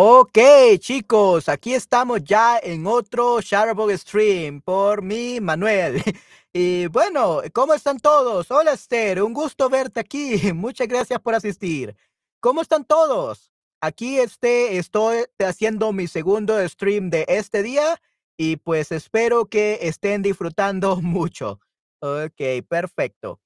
Ok, chicos, aquí estamos ya en otro Shareable Stream por mi Manuel. Y bueno, ¿cómo están todos? Hola Esther, un gusto verte aquí. Muchas gracias por asistir. ¿Cómo están todos? Aquí este, estoy haciendo mi segundo stream de este día y pues espero que estén disfrutando mucho. Ok, perfecto.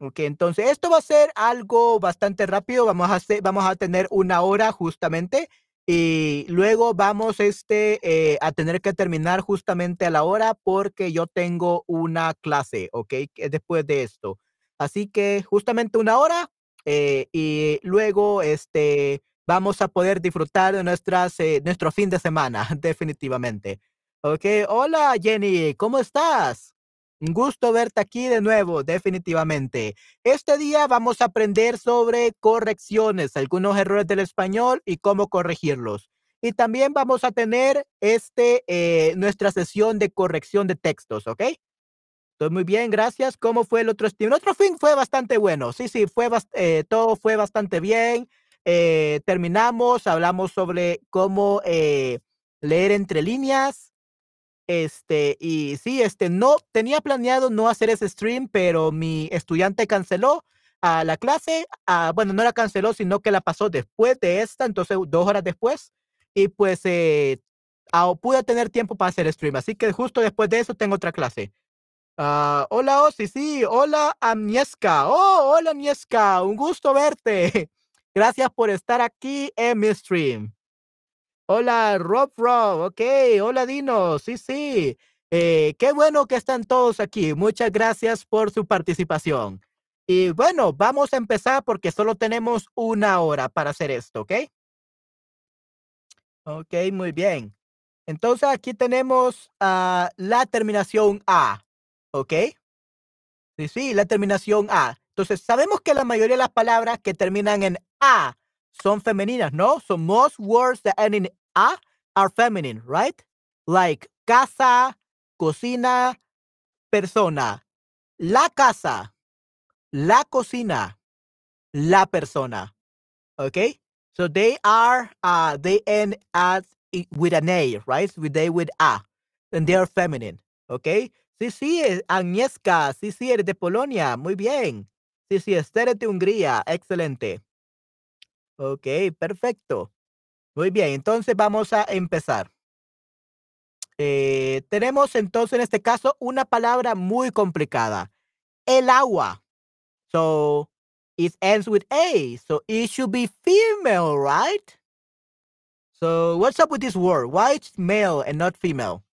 Ok, entonces esto va a ser algo bastante rápido. Vamos a, vamos a tener una hora justamente y luego vamos este, eh, a tener que terminar justamente a la hora porque yo tengo una clase, ¿ok? Después de esto. Así que justamente una hora eh, y luego este, vamos a poder disfrutar de nuestras, eh, nuestro fin de semana, definitivamente. Ok, hola Jenny, ¿cómo estás? Un gusto verte aquí de nuevo, definitivamente. Este día vamos a aprender sobre correcciones, algunos errores del español y cómo corregirlos. Y también vamos a tener este, eh, nuestra sesión de corrección de textos, ¿ok? Estoy muy bien, gracias. ¿Cómo fue el otro stream? El otro fin fue bastante bueno. Sí, sí, fue eh, todo fue bastante bien. Eh, terminamos, hablamos sobre cómo leer entre líneas este, y sí, este, no, tenía planeado no hacer ese stream, pero mi estudiante canceló a la clase, a, bueno, no la canceló, sino que la pasó después de esta, entonces dos horas después, y pues eh, pude tener tiempo para hacer stream, así que justo después de eso tengo otra clase. Uh, hola, sí, sí, hola, Amnieska. Oh, hola, Amnieska, un gusto verte. Gracias por estar aquí en mi stream. Hola, Rob Rob. Ok, hola, Dino. Sí, sí. Eh, qué bueno que están todos aquí. Muchas gracias por su participación. Y bueno, vamos a empezar porque solo tenemos una hora para hacer esto, ¿ok? Ok, muy bien. Entonces aquí tenemos la terminación A, ¿ok? Sí, sí, la terminación A. Entonces sabemos que la mayoría de las palabras que terminan en A son femeninas, ¿no? So most words that end in a are feminine, right? Like casa, cocina, persona. La casa, la cocina, la persona. Okay? So they are, uh, they end as with an A, right? With they with A. And they are feminine. Okay? Sí, sí, Agnieszka. Sí, sí, eres de Polonia. Muy bien. Sí, sí, Esther de Hungría. Excelente. Ok, perfecto. Muy bien, entonces vamos a empezar. Eh, tenemos entonces en este caso una palabra muy complicada. El agua. So it ends with A. So it should be female, right? So what's up with this word? Why it's male and not female?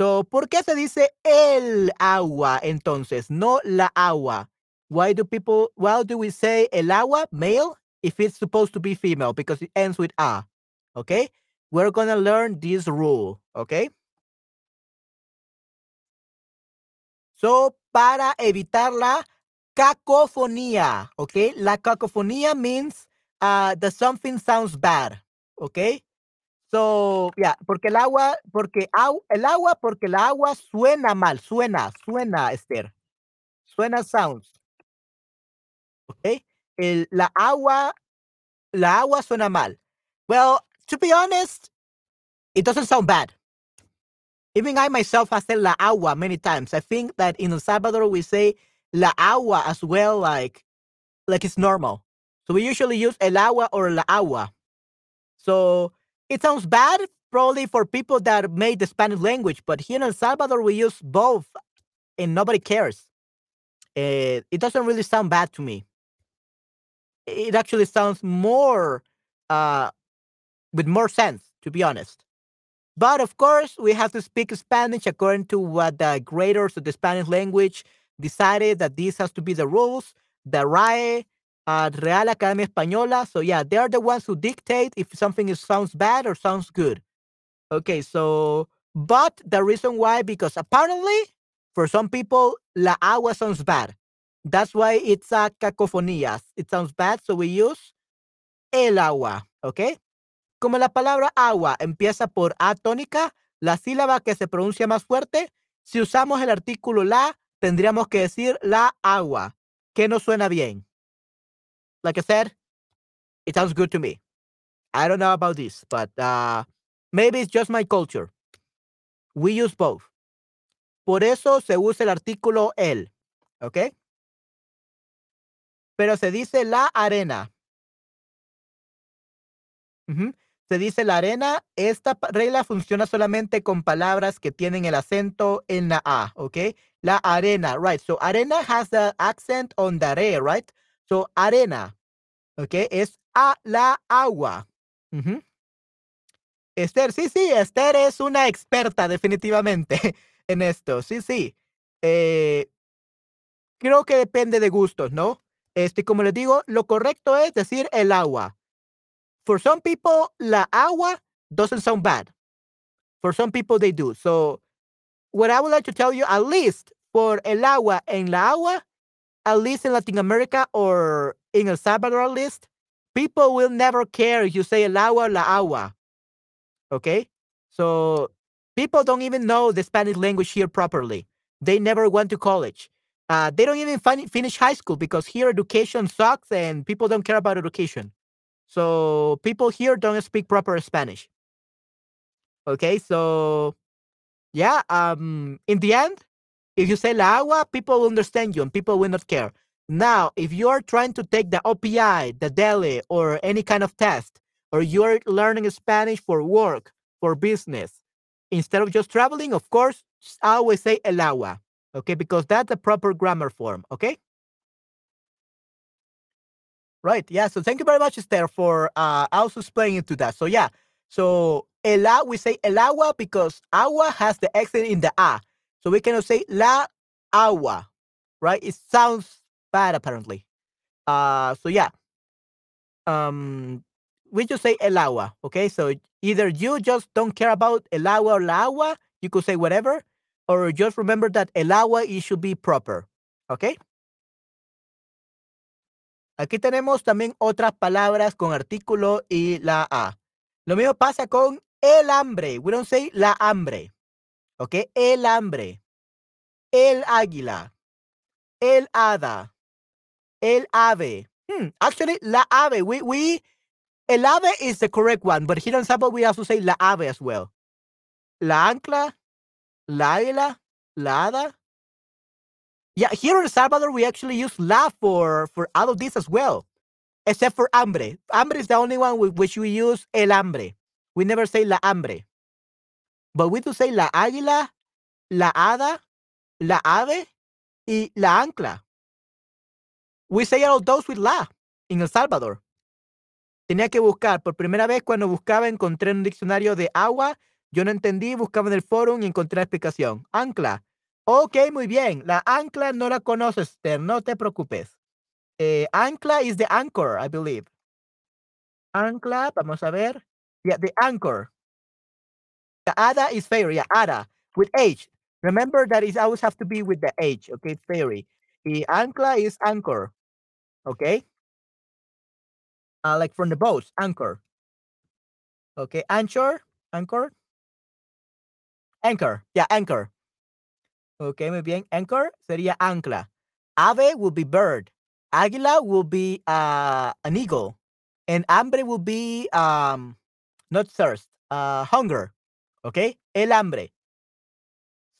So, ¿por qué se dice el agua entonces, no la agua? Why do people, why do we say el agua, male, if it's supposed to be female because it ends with a. Okay? We're to learn this rule. Okay? So, para evitar la cacofonía. Okay? La cacofonía means uh, the something sounds bad. Okay? So, yeah, porque el agua, porque el agua, porque el agua suena mal, suena, suena, Esther. Suena sounds. Okay? El, la agua, la agua suena mal. Well, to be honest, it doesn't sound bad. Even I myself have said la agua many times. I think that in El Salvador we say la agua as well, like like it's normal. So we usually use el agua or la agua. So it sounds bad probably for people that made the Spanish language, but here in El Salvador we use both, and nobody cares. Uh, it doesn't really sound bad to me it actually sounds more uh, with more sense, to be honest. But of course, we have to speak Spanish according to what the graders of the Spanish language decided that this has to be the rules. The RAE, uh, Real Academia Española. So yeah, they are the ones who dictate if something is, sounds bad or sounds good. Okay, so but the reason why, because apparently for some people, la agua sounds bad. That's why it's a cacofonías. It sounds bad, so we use el agua, ¿ok? Como la palabra agua empieza por A tónica, la sílaba que se pronuncia más fuerte, si usamos el artículo la, tendríamos que decir la agua, que no suena bien. Like I said, it sounds good to me. I don't know about this, but uh, maybe it's just my culture. We use both. Por eso se usa el artículo el. ¿Ok? Pero se dice la arena. Se dice la arena. Esta regla funciona solamente con palabras que tienen el acento en la A, ¿ok? La arena, right. So arena has the accent on the re, right? So arena, ¿ok? Es a la agua. Esther, sí, sí, Esther es una experta definitivamente en esto. Sí, sí. Eh, creo que depende de gustos, ¿no? Este, como les digo, lo correcto es decir el agua. For some people, la agua doesn't sound bad. For some people, they do. So, what I would like to tell you, at least for el agua en la agua, at least in Latin America or in El Salvador, at least, people will never care if you say el agua la agua. Okay? So, people don't even know the Spanish language here properly. They never went to college. Uh, they don't even fin- finish high school because here education sucks and people don't care about education. So people here don't speak proper Spanish. Okay, so yeah, um, in the end, if you say la agua, people will understand you and people will not care. Now, if you are trying to take the OPI, the DELE, or any kind of test, or you're learning Spanish for work, for business, instead of just traveling, of course, I always say el agua, okay, because that's the proper grammar form, okay? Right. Yeah. So thank you very much, Esther, for uh, also explaining to that. So yeah. So el agua, we say el agua because agua has the accent in the a. So we cannot say la agua, right? It sounds bad apparently. Uh, so yeah. Um, we just say el agua. Okay. So either you just don't care about el agua or la agua, you could say whatever, or just remember that el agua it should be proper. Okay. Aquí tenemos también otras palabras con artículo y la A. Lo mismo pasa con el hambre. We don't say la hambre. ¿Ok? El hambre. El águila. El hada. El ave. Hmm, actually, la ave. We, we, el ave is the correct one, but here in Sabbath we also say la ave as well. La ancla, la águila, la hada, yeah, here in El Salvador, we actually use la for, for all of this as well, except for hambre. Hambre is the only one with which we use el hambre. We never say la hambre. But we do say la águila, la hada, la ave, y la ancla. We say all those with la in El Salvador. Tenía que buscar. Por primera vez, cuando buscaba, encontré un diccionario de agua. Yo no entendí, buscaba en el foro y encontré explicación. Ancla. Ok, muy bien. La ancla no la conoces. No te preocupes. Eh, ancla is the anchor, I believe. Ancla, vamos a ver. Yeah, the anchor. The ada is fairy. Yeah, ada with H. Remember that it always have to be with the H. Okay, fairy. The ancla is anchor. Okay. Uh, like from the boats, anchor. Okay, anchor, anchor, anchor. Yeah, anchor. Ok, muy bien. Anchor sería ancla. Ave will be bird. Águila will be uh, an eagle. And hambre will be um, not thirst, uh, hunger. Okay? El hambre.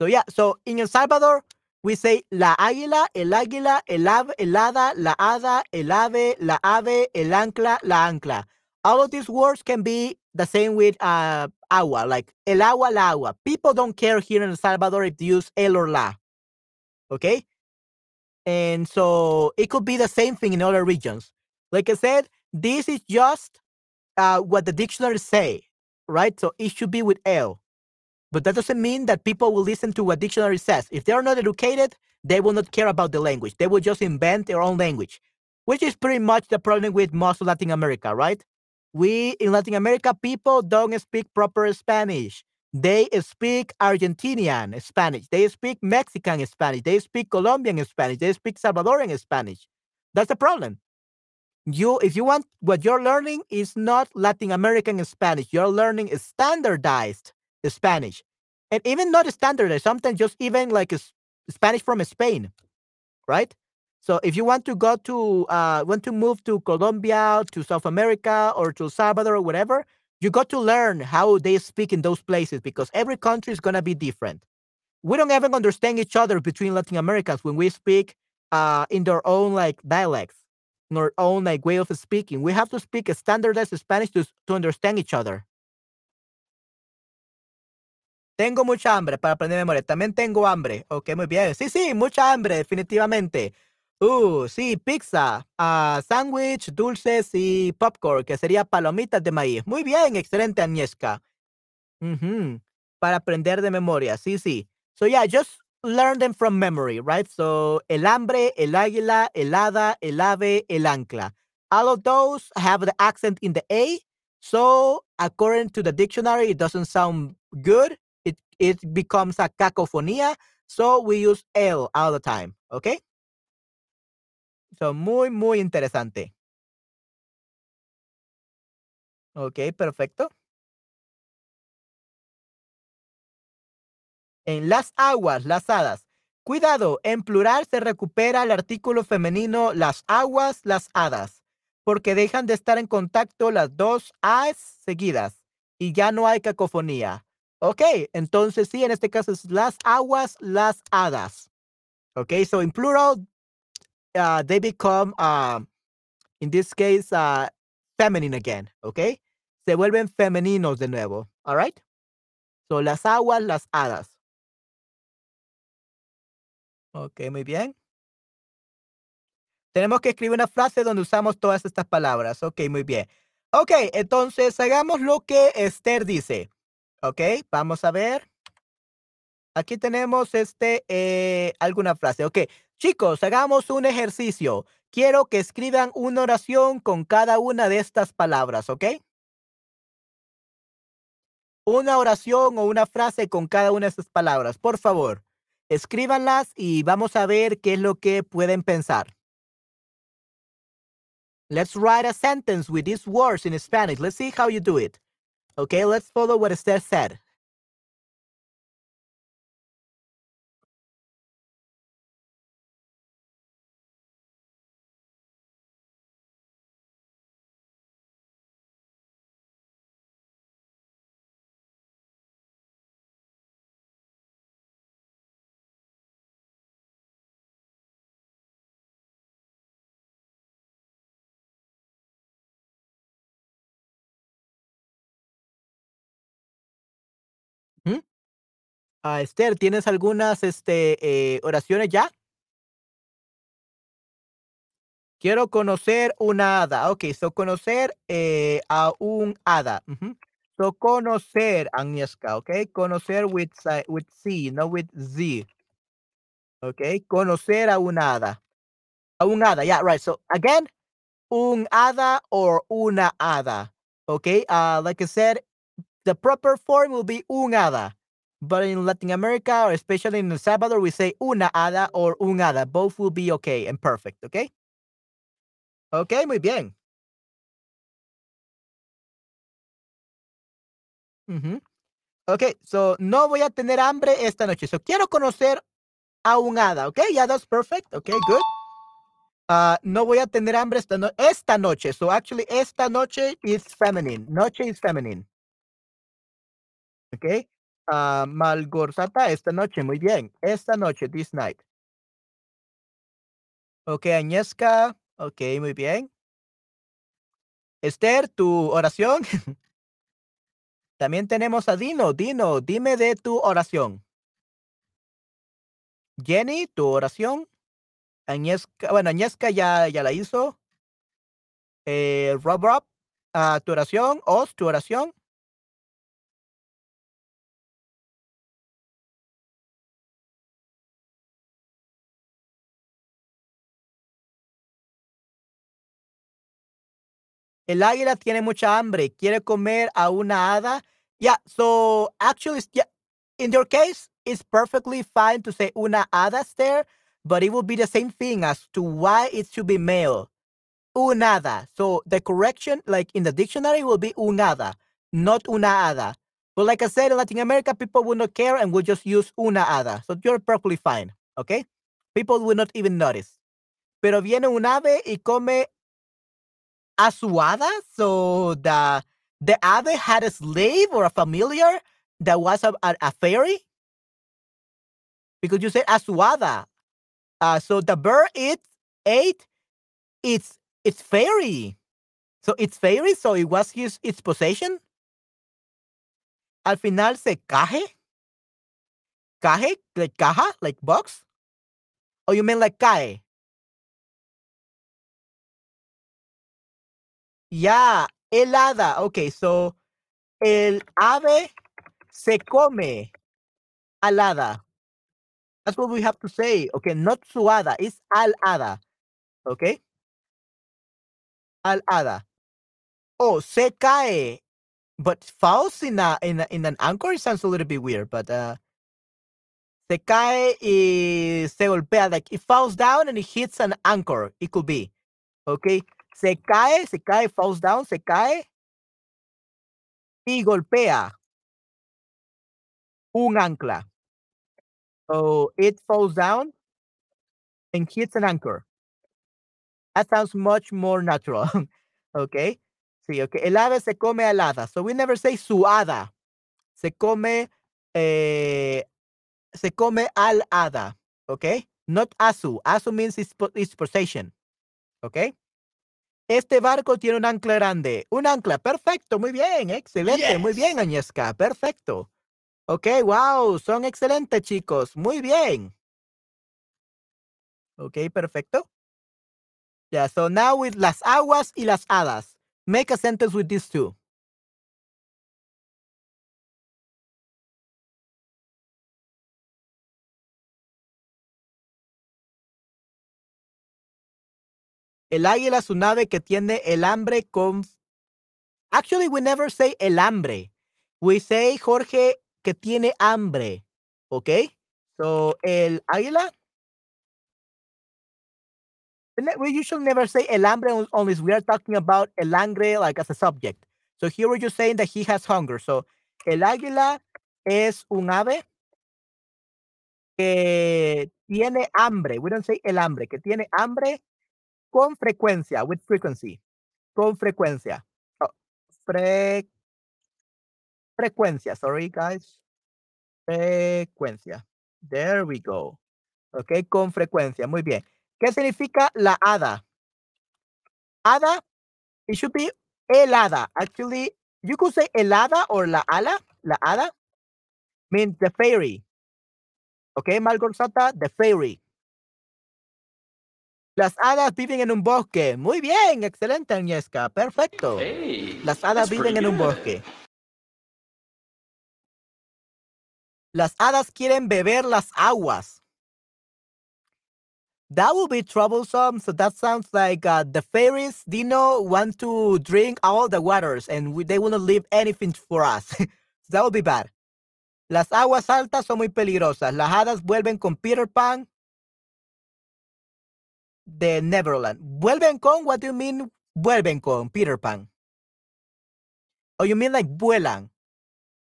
So yeah, so in El Salvador, we say la águila, el águila, el ave, el hada, la hada, el ave, la ave, el ancla, la ancla. All of these words can be the same with uh, agua, like el agua, la agua. People don't care here in El Salvador if you use el or la. Okay? And so it could be the same thing in other regions. Like I said, this is just uh, what the dictionaries say, right? So it should be with el. But that doesn't mean that people will listen to what dictionary says. If they're not educated, they will not care about the language. They will just invent their own language, which is pretty much the problem with most of Latin America, right? We in Latin America, people don't speak proper Spanish. They speak Argentinian Spanish. They speak Mexican Spanish. They speak Colombian Spanish. They speak Salvadorian Spanish. That's the problem. You, if you want, what you're learning is not Latin American Spanish. You're learning standardized Spanish, and even not standardized. Sometimes just even like Spanish from Spain, right? So if you want to go to uh, want to move to Colombia, to South America, or to Salvador or whatever, you got to learn how they speak in those places because every country is gonna be different. We don't even understand each other between Latin Americans when we speak uh, in their own like dialects, in our own like way of speaking. We have to speak a standardized Spanish to, to understand each other. Tengo mucha hambre para aprender memoria. También tengo hambre. Ok, muy bien. Sí, sí, mucha hambre, definitivamente. Uh, sí, pizza, uh, sándwich, dulces y popcorn, que sería palomitas de maíz. Muy bien, excelente, Agnieszka. Uh Para aprender de memoria, sí, sí. So yeah, just learn them from memory, right? So el hambre, el águila, el hada, el ave, el ancla. All of those have the accent in the A. So according to the dictionary, it doesn't sound good. It it becomes a cacofonía. So we use L all the time. Okay? So, muy, muy interesante. Ok, perfecto. En las aguas, las hadas. Cuidado, en plural se recupera el artículo femenino las aguas, las hadas, porque dejan de estar en contacto las dos as seguidas y ya no hay cacofonía. Ok, entonces sí, en este caso es las aguas, las hadas. Ok, so in plural, uh, they become, uh, in this case, uh, feminine again, ¿ok? Se vuelven femeninos de nuevo, all right? So, las aguas, las hadas. Ok, muy bien. Tenemos que escribir una frase donde usamos todas estas palabras. Ok, muy bien. Ok, entonces hagamos lo que Esther dice. Ok, vamos a ver. Aquí tenemos este, eh, alguna frase. Ok, Chicos, hagamos un ejercicio. Quiero que escriban una oración con cada una de estas palabras, ¿ok? Una oración o una frase con cada una de estas palabras. Por favor, escríbanlas y vamos a ver qué es lo que pueden pensar. Let's write a sentence with these words in Spanish. Let's see how you do it. Okay, let's follow what Esther said. Ah, Esther, ¿tienes algunas este, eh, oraciones ya? Quiero conocer una hada. Ok, so conocer eh, a un hada. So conocer, Agnieszka, ok? Conocer with, with C, no with Z. Ok, conocer a un hada. A un hada, yeah, right. So again, un hada or una hada. Okay, uh, like I said, the proper form will be un hada. But in Latin America, or especially in El Salvador, we say una hada or un hada. Both will be okay and perfect, okay? Ok, muy bien. Ok, so no voy a tener hambre esta noche. So quiero conocer a un hada. Ok, yeah, that's perfect. Ok, good. Uh, no voy a tener hambre esta, esta noche. So actually, esta noche is feminine. Noche is feminine. Ok. Uh, Malgorzata esta noche. Muy bien. Esta noche, this night. Ok, Agnieszka. Ok, muy bien. Esther, tu oración. También tenemos a Dino. Dino, dime de tu oración. Jenny, tu oración. Bueno, Agnieszka ya, ya la hizo. Eh, Rob Rob, uh, tu oración. Oz, tu oración. El águila tiene mucha hambre, quiere comer a una hada. Yeah, so actually, yeah, in your case, it's perfectly fine to say una hada there, but it will be the same thing as to why it should be male. Una hada. So the correction, like in the dictionary, will be una hada, not una hada. But like I said, in Latin America, people will not care and will just use una hada. So you're perfectly fine. Okay? People will not even notice. pero viene un ave y come a su hada. So the the ave had a slave or a familiar that was a, a, a fairy. Because you said asuada. Uh, so the bird it ate its its fairy. So it's fairy, so it was his its possession. Al final se caje. Caje, like caja, like box. Or you mean like cae? Yeah, helada. Okay, so el ave se come alada. That's what we have to say. Okay, not suada, it's alada. Okay? Alada. Oh, se cae. But falls in a, in a, in an anchor it sounds a little bit weird, but uh se cae y se golpea like it falls down and it hits an anchor. It could be. Okay? Se cae, se cae, falls down, se cae y golpea un ancla. So it falls down and hits an anchor. That sounds much more natural. okay. Sí, okay. El ave se come alada. So we never say suada. Se come, eh, se come al hada. Okay. Not asu. Asu means it's, it's possession. Okay. Este barco tiene un ancla grande. Un ancla. Perfecto. Muy bien. Excelente. Muy bien, Agnieszka. Perfecto. Ok, wow. Son excelentes, chicos. Muy bien. Ok, perfecto. Yeah, so now with las aguas y las hadas. Make a sentence with these two. El águila es un ave que tiene el hambre con... Actually, we never say el hambre. We say, Jorge, que tiene hambre. ¿Ok? So, el águila. We usually never say el hambre unless we are talking about el hambre like as a subject. So here we're just saying that he has hunger. So, el águila es un ave que tiene hambre. We don't say el hambre, que tiene hambre con frecuencia, with frequency. Con frecuencia. Oh, fre frecuencia, sorry guys. Frecuencia. There we go. Ok, con frecuencia. Muy bien. ¿Qué significa la hada? Hada, it should be helada. Actually, you could say helada or la ala. La hada means the fairy. Okay, Malgorzata, the fairy. Las hadas viven en un bosque. Muy bien, excelente, Agnieszka. Perfecto. Las hadas viven en un bosque. Las hadas quieren beber las aguas. That would be troublesome. So that sounds like uh, the fairies, Dino, want to drink all the waters and we, they wouldn't leave anything for us. so that would be bad. Las aguas altas son muy peligrosas. Las hadas vuelven con Peter Pan de Neverland. ¿Vuelven con? What do you mean vuelven con Peter Pan? Or you mean like vuelan?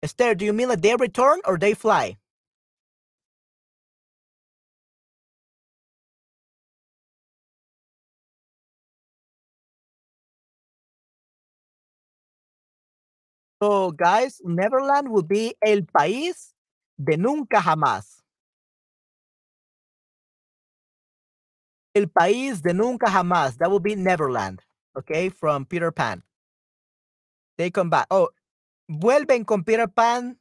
Esther, do you mean like they return or they fly? So, guys, Neverland will be el país de nunca jamás. El país de nunca jamás. That will be Neverland. Okay, from Peter Pan. They come back. Oh, vuelven con Peter Pan.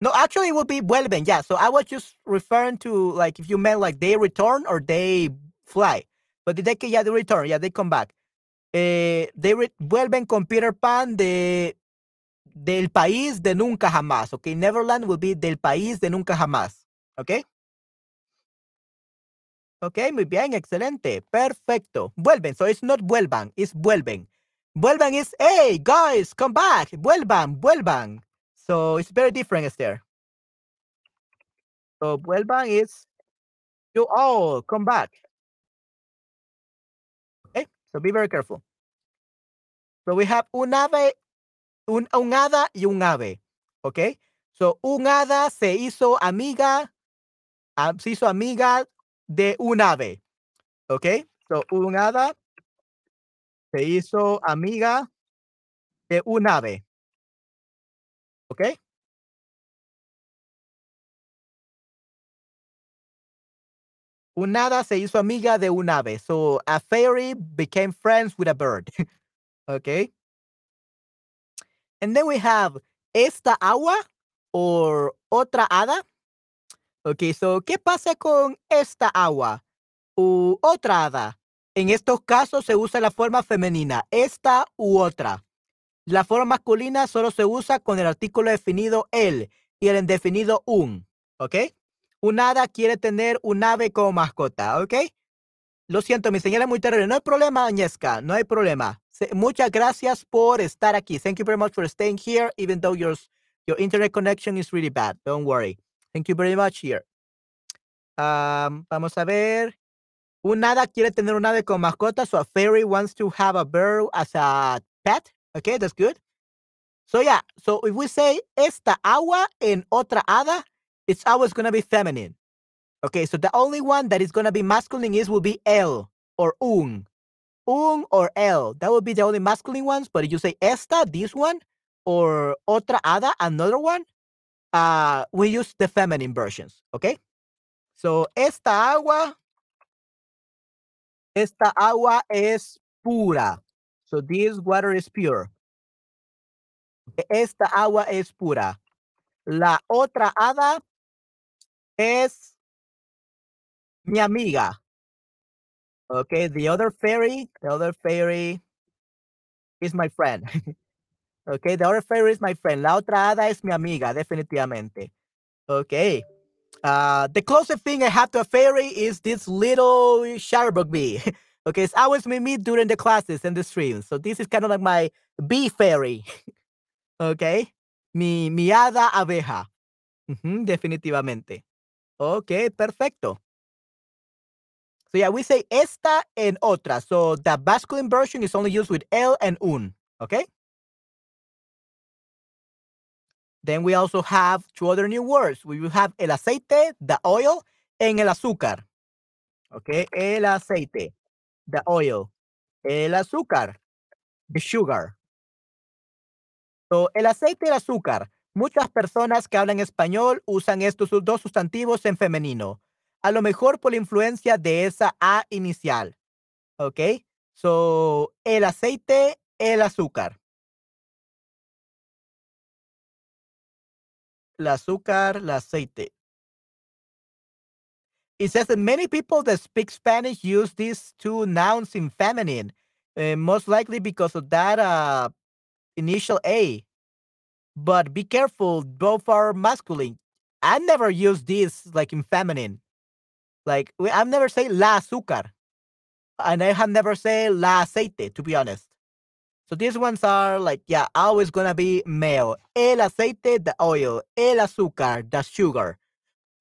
No, actually, it would be vuelven. Yeah. So I was just referring to like if you meant like they return or they fly. But they yeah, they return. Yeah, they come back. Eh, they vuelven con Peter Pan de del país de nunca jamás. Okay, Neverland will be del país de nunca jamás. Okay. Ok, muy bien, excelente, perfecto. Vuelven, so it's not vuelvan, it's vuelven. Vuelvan is, hey, guys, come back. Vuelvan, vuelvan. So it's very different, Esther. So vuelvan is, you all come back. Okay, so be very careful. So we have un ave, un, un hada y un ave. Okay, so un hada se hizo amiga, uh, se hizo amiga de un ave. Okay, so un hada se hizo amiga de un ave. Okay. Un hada se hizo amiga de un ave. So a fairy became friends with a bird. okay. And then we have esta agua or otra hada. Okay, so ¿qué pasa con esta agua u otra hada? En estos casos se usa la forma femenina, esta u otra. La forma masculina solo se usa con el artículo definido el y el indefinido un. ¿Ok? Un hada quiere tener un ave como mascota, ¿ok? Lo siento, mi señora es muy terrible. No hay problema, Agnieszka, no hay problema. Muchas gracias por estar aquí. Thank you very much for staying here, even though your, your internet connection is really bad. Don't worry. Thank you very much here. Um, vamos a ver. Un hada quiere tener un ave como mascota, so a fairy wants to have a bird as a pet. Okay, that's good. So yeah, so if we say esta agua en otra hada, it's always going to be feminine. Okay, so the only one that is going to be masculine is will be el or un. Un or el. That would be the only masculine ones. But if you say esta, this one, or otra hada, another one, uh, we use the feminine versions. Okay? So esta agua, esta agua es pura. So this water is pure. Esta agua es pura. La otra hada es mi amiga. Okay, the other fairy, the other fairy is my friend. okay, the other fairy is my friend. La otra hada es mi amiga, definitivamente. Okay. Uh, the closest thing I have to a fairy is this little Sharbuk bee. okay, it's always me meet during the classes and the streams. So this is kind of like my bee fairy. okay. Mi, mi hada abeja. definitivamente. Okay, perfecto. So yeah, we say esta and otra. So the masculine version is only used with el and un. Okay. Then we also have two other new words. We will have el aceite, the oil, and el azúcar. Okay, el aceite, the oil, el azúcar, the sugar. So, el aceite y el azúcar. Muchas personas que hablan español usan estos dos sustantivos en femenino a lo mejor por la influencia de esa A inicial. ¿Ok? So, el aceite, el azúcar. El azúcar, el aceite. It says that many people that speak Spanish use these two nouns in feminine, uh, most likely because of that uh, initial A. But be careful, both are masculine. I never use this like in feminine. Like I've never said la azúcar, and I have never said la aceite. To be honest, so these ones are like yeah, always gonna be male. El aceite, the oil. El azúcar, the sugar.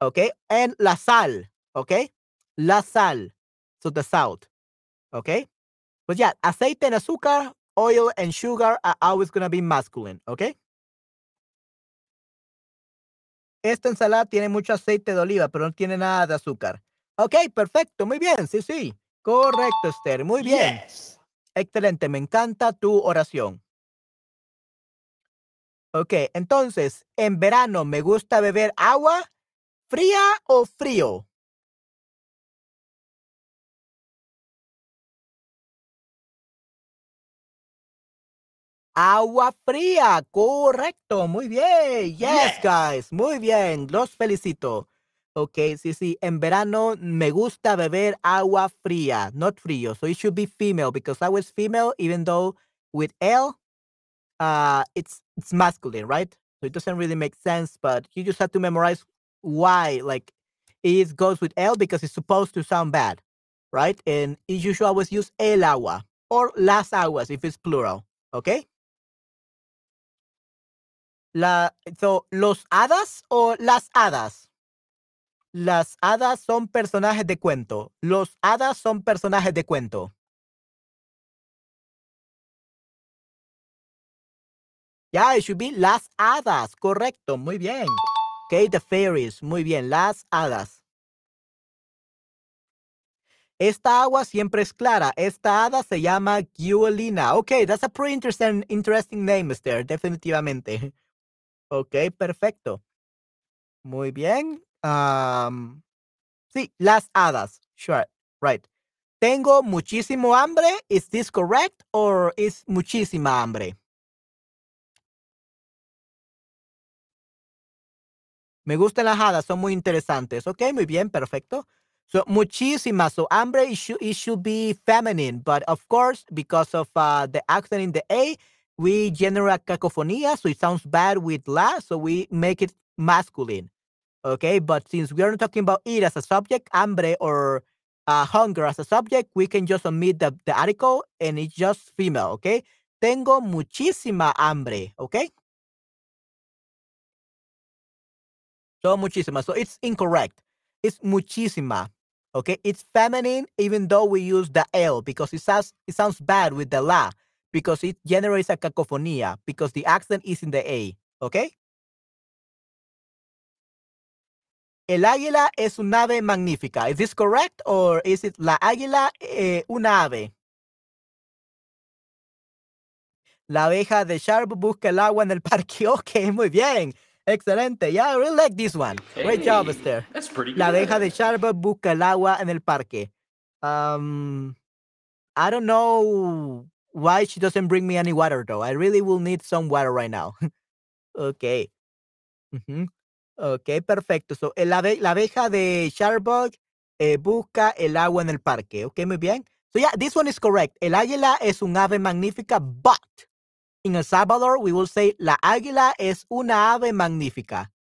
Okay, and la sal. Okay, la sal. So the salt. Okay, but yeah, aceite and azúcar, oil and sugar are always gonna be masculine. Okay. Esta ensalada tiene mucho aceite de oliva, pero no tiene nada de azúcar. Ok, perfecto, muy bien, sí, sí. Correcto, Esther, muy bien. Excelente, me encanta tu oración. Ok, entonces, en verano me gusta beber agua fría o frío. Agua fría, correcto, muy bien. Yes, guys, muy bien, los felicito. Ok, sí, sí. En verano me gusta beber agua fría, not frío. So it should be female because I was female, even though with L, uh, it's it's masculine, right? So it doesn't really make sense, but you just have to memorize why. Like it goes with L because it's supposed to sound bad, right? And you should always use el agua or las aguas if it's plural. Okay. La, so, los hadas or las hadas? Las hadas son personajes de cuento. Los hadas son personajes de cuento. Yeah, it should be las hadas. Correcto. Muy bien. Okay, the fairies. Muy bien. Las hadas. Esta agua siempre es clara. Esta hada se llama Guilina. Okay, that's a pretty interesting, interesting name, Esther. Definitivamente. Ok, perfecto. Muy bien. Um, sí, las hadas. Sure, right. Tengo muchísimo hambre. Is this correct or is muchísima hambre? Me gustan las hadas, son muy interesantes. Ok, muy bien, perfecto. So, muchísima. So, hambre, it should, it should be feminine. But of course, because of uh, the accent in the A, we generate cacophony. So, it sounds bad with la. So, we make it masculine. Okay, but since we are not talking about eat as a subject, hambre or uh, hunger as a subject, we can just omit the, the article and it's just female. Okay, tengo muchísima hambre. Okay. So muchísima. So it's incorrect. It's muchísima. Okay, it's feminine even though we use the L because it sounds it sounds bad with the la because it generates a cacophonia because the accent is in the A. Okay. El águila es un ave magnífica. Is this correct or is it la águila eh, una ave? La abeja de Sharp busca el agua en el parque. Ok, muy bien. Excelente. Yeah, I really like this one. Great job, Esther. That's pretty good. La abeja de Sharp busca el agua en el parque. Um, I don't know why she doesn't bring me any water though. I really will need some water right now. okay. Ujú. Ok, perfecto. So, ave- la abeja de Charbug eh, busca el agua en el parque. Ok, muy bien. So, yeah, this one is correct. El águila es un ave magnífica, but in El Salvador, we will say la águila es una ave magnífica.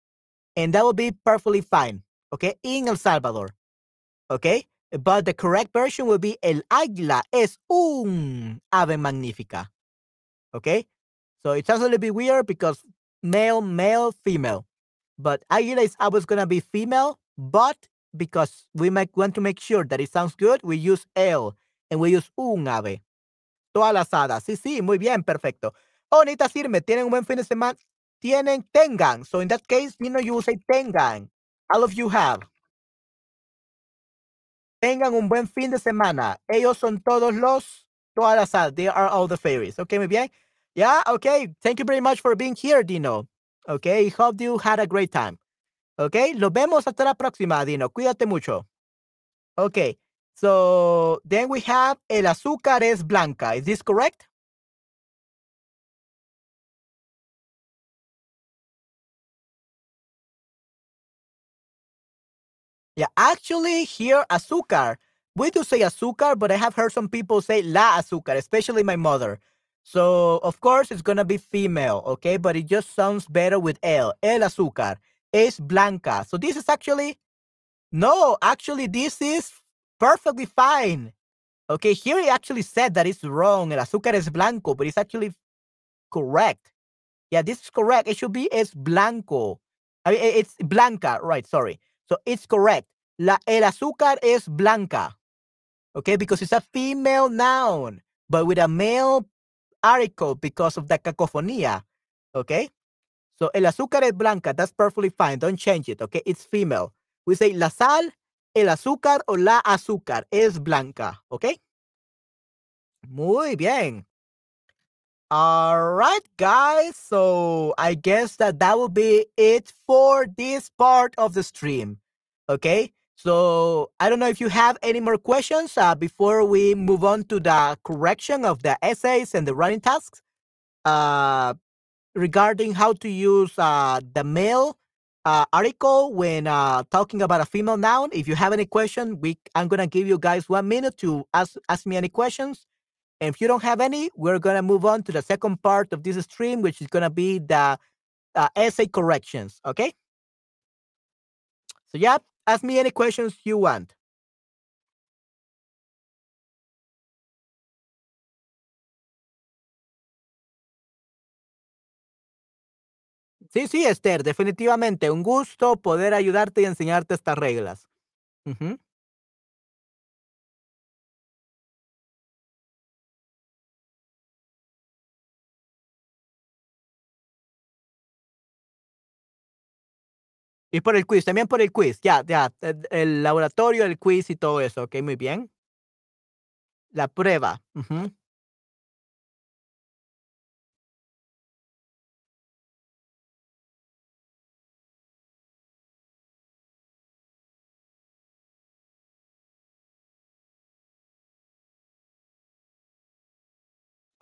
And that will be perfectly fine. Okay, in El Salvador. Okay, but the correct version will be el águila es un ave magnífica. Okay, so it sounds a little bit weird because male, male, female. But I realized I was to be female, but because we might want to make sure that it sounds good, we use el and we use un ave. Todas las hadas. Sí, sí, muy bien, perfecto. Oh, Nita Sirme, tienen un buen fin de semana. Tienen, tengan. So in that case, you know, you will say tengan. All of you have. Tengan un buen fin de semana. Ellos son todos los, todas las hadas. They are all the fairies. Okay, muy bien. Yeah, okay. Thank you very much for being here, Dino. Okay, hope you had a great time. Okay, nos vemos hasta la próxima, Dino. Cuídate mucho. Okay, so then we have el azúcar es blanca. Is this correct? Yeah, actually, here azúcar. We do say azúcar, but I have heard some people say la azúcar, especially my mother. So, of course, it's gonna be female, okay? But it just sounds better with el. El azúcar es blanca. So this is actually no, actually, this is perfectly fine. Okay, here he actually said that it's wrong. El azúcar es blanco, but it's actually correct. Yeah, this is correct. It should be es blanco. I mean, it's blanca, right? Sorry. So it's correct. La, el azúcar es blanca. Okay, because it's a female noun, but with a male article because of the cacophony. Okay, so el azúcar es blanca. That's perfectly fine. Don't change it. Okay, it's female. We say la sal, el azúcar o la azúcar es blanca. Okay. Muy bien. All right, guys. So I guess that that will be it for this part of the stream. Okay. So I don't know if you have any more questions uh, before we move on to the correction of the essays and the writing tasks uh, regarding how to use uh, the male uh, article when uh, talking about a female noun. If you have any question, we I'm gonna give you guys one minute to ask ask me any questions. And if you don't have any, we're gonna move on to the second part of this stream, which is gonna be the uh, essay corrections. Okay. So yeah, ask me any questions you want. Sí, sí, Esther, definitivamente. Un gusto poder ayudarte y enseñarte estas reglas. Ujú. Y por el quiz, también por el quiz. Ya, ya. El, el laboratorio, el quiz y todo eso. Ok, muy bien. La prueba. Ujú.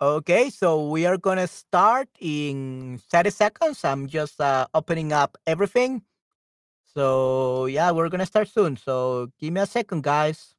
Okay, so we are gonna start in 30 seconds. I'm just uh, opening up everything. So yeah, we're gonna start soon. So give me a second, guys.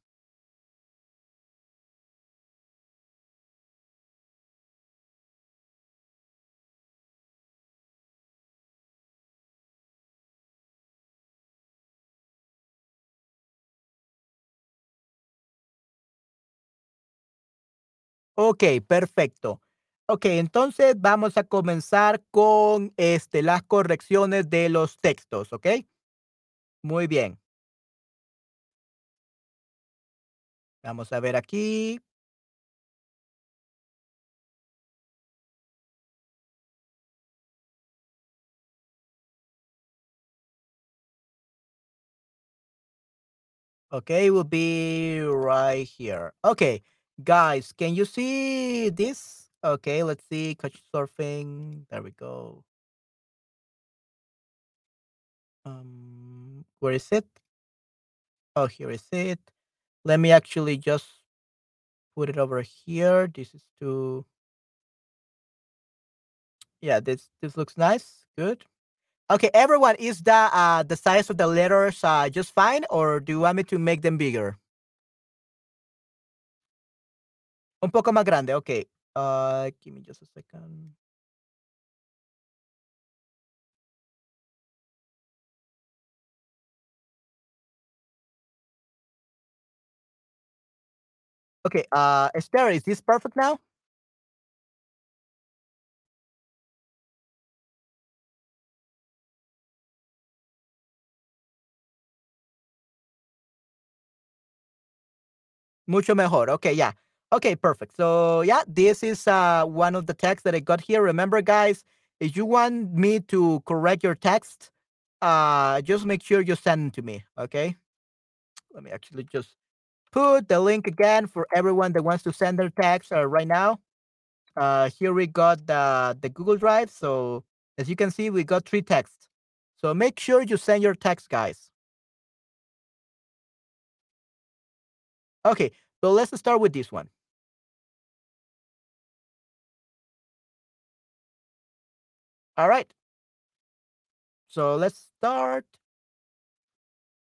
Ok, perfecto. Ok, entonces vamos a comenzar con este, las correcciones de los textos, ¿ok? Muy bien. Vamos a ver aquí. Okay, will be right here. Okay, guys, can you see this? Okay, let's see. Couch surfing. There we go. Um, where is it? Oh, here is it. Let me actually just put it over here. This is to yeah, this this looks nice. Good. Okay, everyone, is the uh the size of the letters uh just fine or do you want me to make them bigger? Un poco más grande, okay. Uh give me just a second. Okay, uh Esther, is this perfect now? Mucho mejor. Okay, yeah. Okay, perfect. So yeah, this is uh one of the texts that I got here. Remember, guys, if you want me to correct your text, uh just make sure you send to me. Okay. Let me actually just put the link again for everyone that wants to send their text uh, right now. Uh here we got the the Google Drive. So as you can see, we got three texts. So make sure you send your text, guys. Okay, so let's start with this one. All right. So let's start.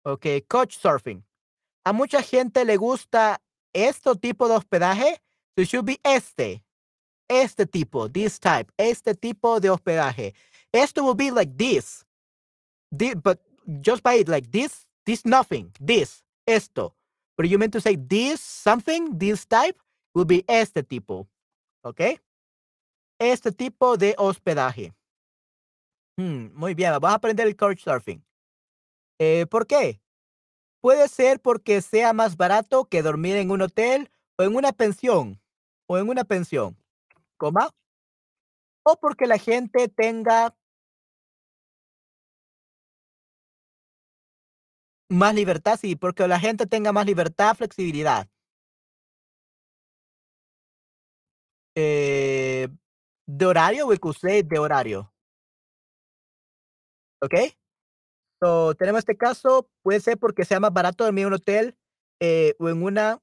Okay, coach surfing. A mucha gente le gusta este tipo de hospedaje. So it should be este. Este tipo, this type, este tipo de hospedaje. Esto will be like this. Thi- but just by it, like this, this nothing, this, esto. But you meant to say this something, this type, will be este tipo. Okay? Este tipo de hospedaje. Hmm, muy bien, vamos a aprender el couchsurfing. Eh, ¿Por qué? Puede ser porque sea más barato que dormir en un hotel o en una pensión. O en una pensión. Coma. O porque la gente tenga más libertad, sí, porque la gente tenga más libertad, flexibilidad. Eh, de horario, we could say de horario. ¿Ok? So, tenemos este caso, puede ser porque sea más barato dormir en un hotel eh, o en una.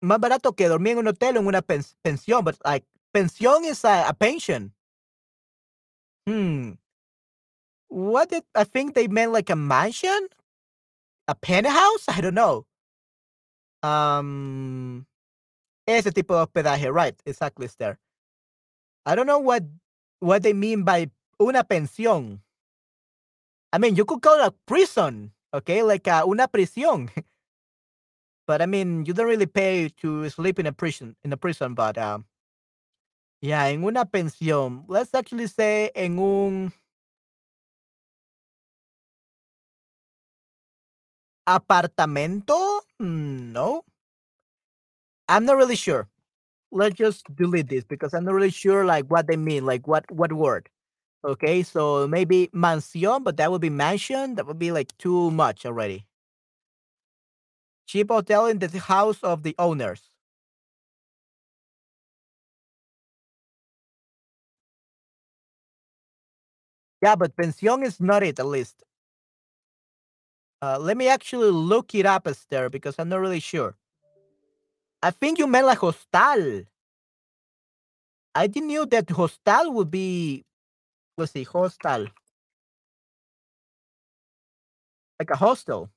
Más barato que dormir en un hotel o en una pens- pensión. But like, pensión is a, pension. Hmm. What did I think they meant like a mansion? A penthouse? I don't know. Um, ese tipo de hospedaje, right? Exactly, Esther. I don't know what what they mean by una pensión. I mean, you could call it a prison, okay, like uh, una prisión. but I mean, you don't really pay to sleep in a prison in a prison, but um, yeah, en una pensión. Let's actually say en un apartamento. Mm, No, I'm not really sure. Let's just delete this because I'm not really sure like what they mean, like what what word. Okay, so maybe mansión, but that would be mansion. That would be like too much already. Cheap hotel in the house of the owners. Yeah, but pensión is not it, at least. Uh, let me actually look it up, Esther, because I'm not really sure. I think you meant like hostel. I didn't know that hostel would be let's see, hostal. Like a hostel.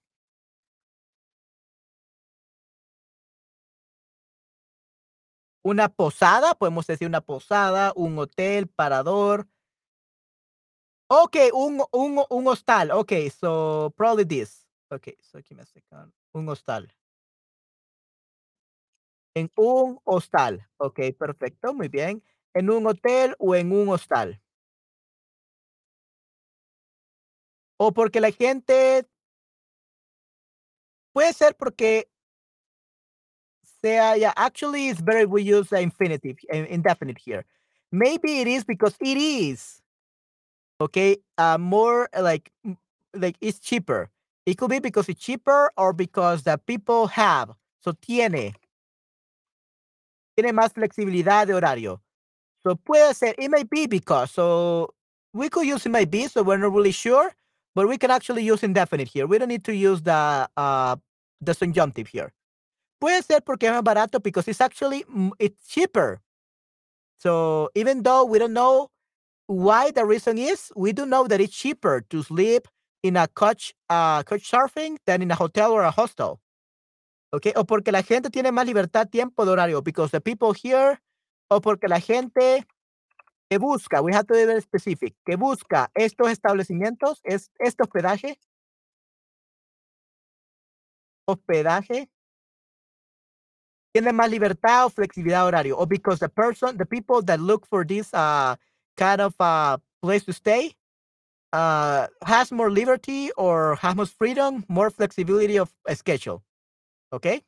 Una posada, podemos decir una posada, un hotel, parador. Okay, un, un, un hostal. Okay, so probably this. Okay, so give me a second. Un hostal. En un hostal. Okay, perfecto, muy bien. ¿En un hotel o en un hostal? O porque la gente puede ser porque sea, yeah, actually it's better we use the infinitive, in- indefinite here. Maybe it is because it is, okay, uh, more like, mm, like it's cheaper. It could be because it's cheaper or because the people have, so tiene, tiene más flexibilidad de horario. So puede ser, it might be because, so we could use it might be, so we're not really sure, but we can actually use indefinite here. We don't need to use the, uh, the subjunctive here. Puede ser porque es más barato because it's actually, it's cheaper. So even though we don't know why the reason is, we do know that it's cheaper to sleep in a couch, uh, couch surfing than in a hotel or a hostel. Okay, o porque la gente tiene más libertad tiempo de horario, because the people here, o porque la gente que busca, we have to be very specific, que busca estos establecimientos, es este hospedaje, hospedaje, tiene más libertad o flexibilidad horario, or because the person, the people that look for this uh, kind of uh, place to stay uh, has more liberty or has more freedom, more flexibility of schedule. Okay?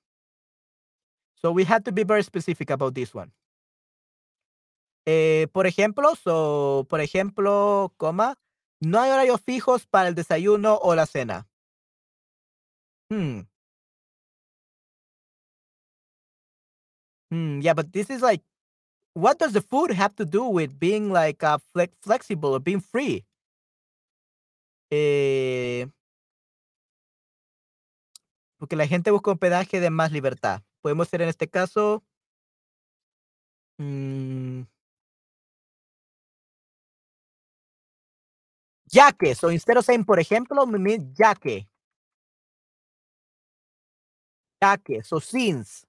So we have to be very specific about this one. Eh, por ejemplo, so, por ejemplo, coma, no hay horarios fijos para el desayuno o la cena. Hmm. Hmm. Yeah, but this is like, what does the food have to do with being like uh, flex flexible or being free? Eh, porque la gente busca hospedaje de más libertad. Podemos ser en este caso. mm, ya que, so instead of saying, por ejemplo, we mean ya que. Ya que, so since.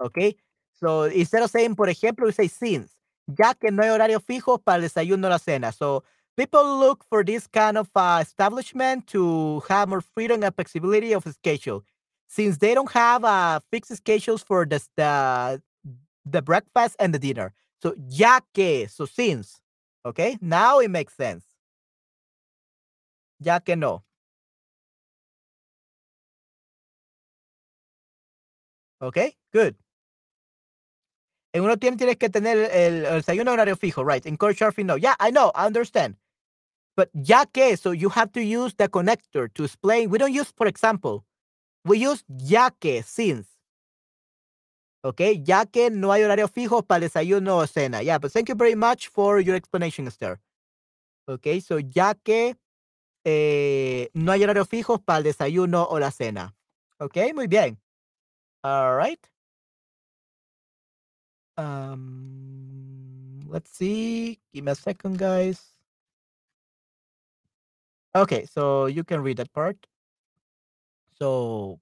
Okay? So instead of saying, por ejemplo, we say since. Ya que no hay horario fijo para el desayuno o la cena. So people look for this kind of uh, establishment to have more freedom and flexibility of schedule. Since they don't have uh, fixed schedules for the, the, the breakfast and the dinner. So ya que, so since. Okay? Now it makes sense. Ya que no. Okay? Good. En uno tiene, tienes que tener el, desayuno horario fijo, right? In core surfing, no. Yeah, I know, I understand. But ya que, so you have to use the connector to explain. We don't use, for example, we use ya que, since. Okay, ya que no hay horario fijo para desayuno o cena. Yeah, but thank you very much for your explanation, Esther. Okay, so ya que eh, no hay horario fijo para el desayuno o la cena. Okay, muy bien. All right. Um, let's see. Give me a second, guys. Okay, so you can read that part. So,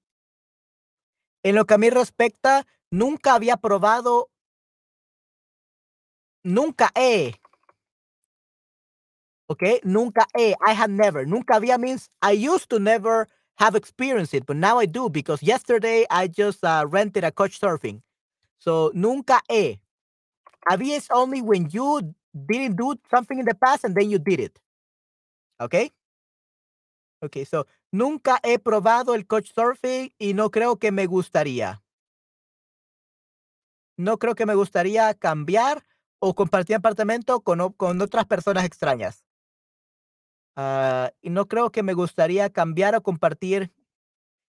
en lo que a mí respecta, nunca había probado, nunca he. Okay, nunca he. I had never. Nunca había means I used to never have experienced it, but now I do because yesterday I just uh, rented a couch surfing. So nunca he. Había is only when you didn't do something in the past and then you did it. Okay? Okay, so nunca he probado el couch surfing y no creo que me gustaría. No creo que me gustaría cambiar o compartir apartamento con, con otras personas extrañas. Ah, y no creo que me gustaría cambiar o compartir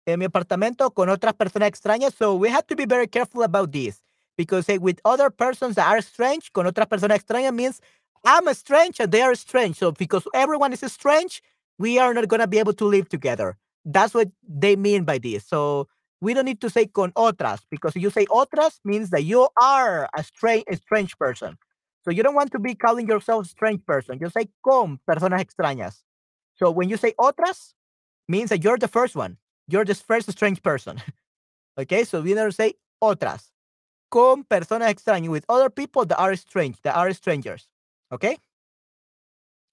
eh, mi apartamento con otras personas extrañas. So we have to be very careful about this. Because eh, with other persons that are strange, con otras personas extrañas means I'm a strange and they are strange. So because everyone is strange, we are not gonna be able to live together. That's what they mean by this. So we don't need to say con otras because if you say otras means that you are a strange, a strange person. So you don't want to be calling yourself strange person. You say con personas extrañas. So when you say otras, means that you're the first one. You're the first strange person. okay, so we never say otras. Con personas extrañas, with other people that are strange, that are strangers. Okay?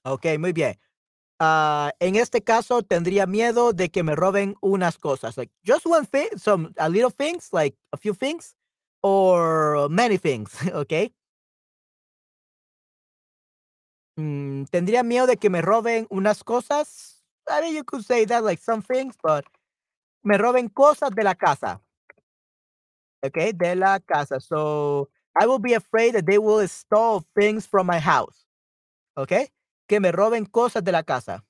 Okay, muy bien. Uh, en este caso tendría miedo de que me roben unas cosas. Like just one thing, some a little things, like a few things, or many things, okay? Mm, tendría miedo de que me roben unas cosas. I mean, you could say that like some things, but me roben cosas de la casa. Okay, de la casa. So I will be afraid that they will steal things from my house. Okay, que me roben cosas de la casa.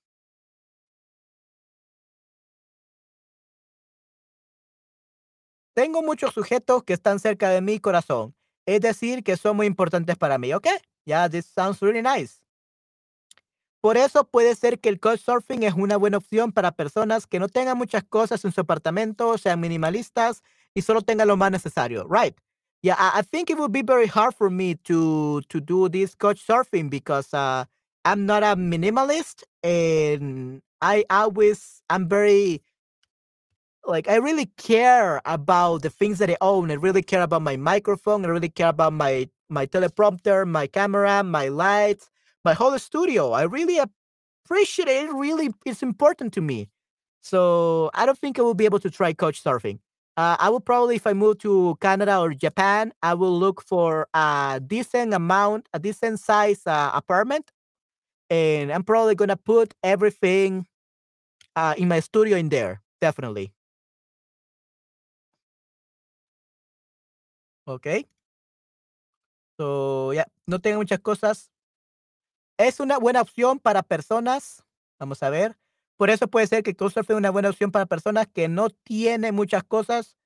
Tengo muchos sujetos que están cerca de mi corazón. Es decir, que son muy importantes para mí. Okay, yeah, this sounds really nice. Por eso puede ser que el couchsurfing es una buena opción para personas que no tengan muchas cosas en su apartamento, sean minimalistas y solo tengan lo más necesario. Right. Yeah, I, think it would be very hard for me to to do this couchsurfing because uh, I'm not a minimalist and I always I'm very like I really care about the things that I own. I really care about my microphone. I really care about my my teleprompter, my camera, my lights, my whole studio. I really appreciate it. Really, it's important to me. So I don't think I will be able to try couch surfing. Uh, I will probably, if I move to Canada or Japan, I will look for a decent amount, a decent size uh, apartment, and I'm probably gonna put everything uh, in my studio in there. Definitely. Okay. So yeah, no tengo muchas cosas Es una buena opción para personas, vamos a ver, por eso puede ser que Couchsurfing es una buena opción para personas que no tienen muchas cosas,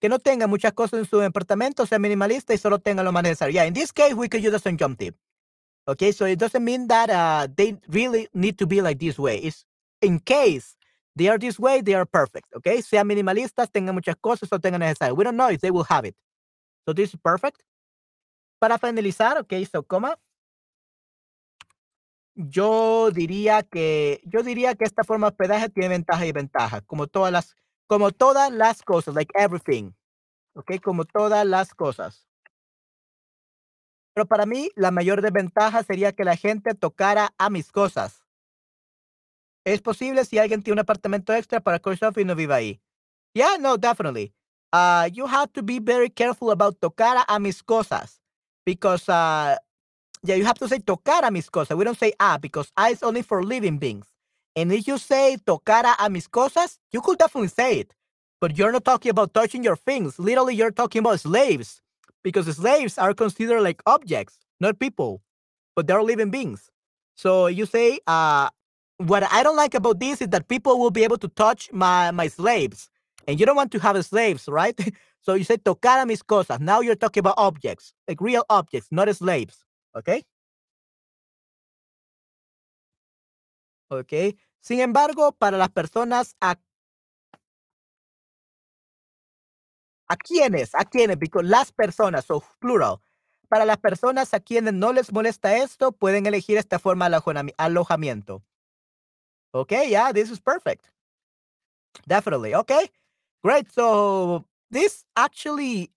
que no tengan muchas cosas en su departamento, sea minimalista y solo tengan lo más necesario. Yeah, in this case, we could use a sun jump tip. Okay, so it doesn't mean that uh, they really need to be like this way. It's in case they are this way, they are perfect. Okay, sean minimalistas, tengan muchas cosas o tengan necesario. We don't know if they will have it. So this is perfect. Para finalizar, okay, so coma. Yo diría que yo diría que esta forma de hospedaje tiene ventajas y desventajas, como todas las como todas las cosas, like everything, ¿okey? Como todas las cosas. Pero para mí, la mayor desventaja sería que la gente tocara a mis cosas. Es posible si alguien tiene un apartamento extra para Couchsurfing y no vive ahí. Yeah, no, definitely. Uh, you have to be very careful about tocar a mis cosas because uh, yeah, you have to say tocar a mis cosas. We don't say a because a is only for living beings. And if you say tocar a mis cosas, you could definitely say it. But you're not talking about touching your things. Literally, you're talking about slaves because slaves are considered like objects, not people, but they're living beings. So you say, uh, what I don't like about this is that people will be able to touch my, my slaves. And you don't want to have slaves, right? so you say tocar a mis cosas. Now you're talking about objects, like real objects, not slaves. ¿Ok? Ok. Sin embargo, para las personas a ¿A quiénes? ¿A quiénes? Because las personas, so plural. Para las personas a quienes no les molesta esto, pueden elegir esta forma de alojamiento. Okay, yeah, this is perfect. Definitely. Okay, great. So this actually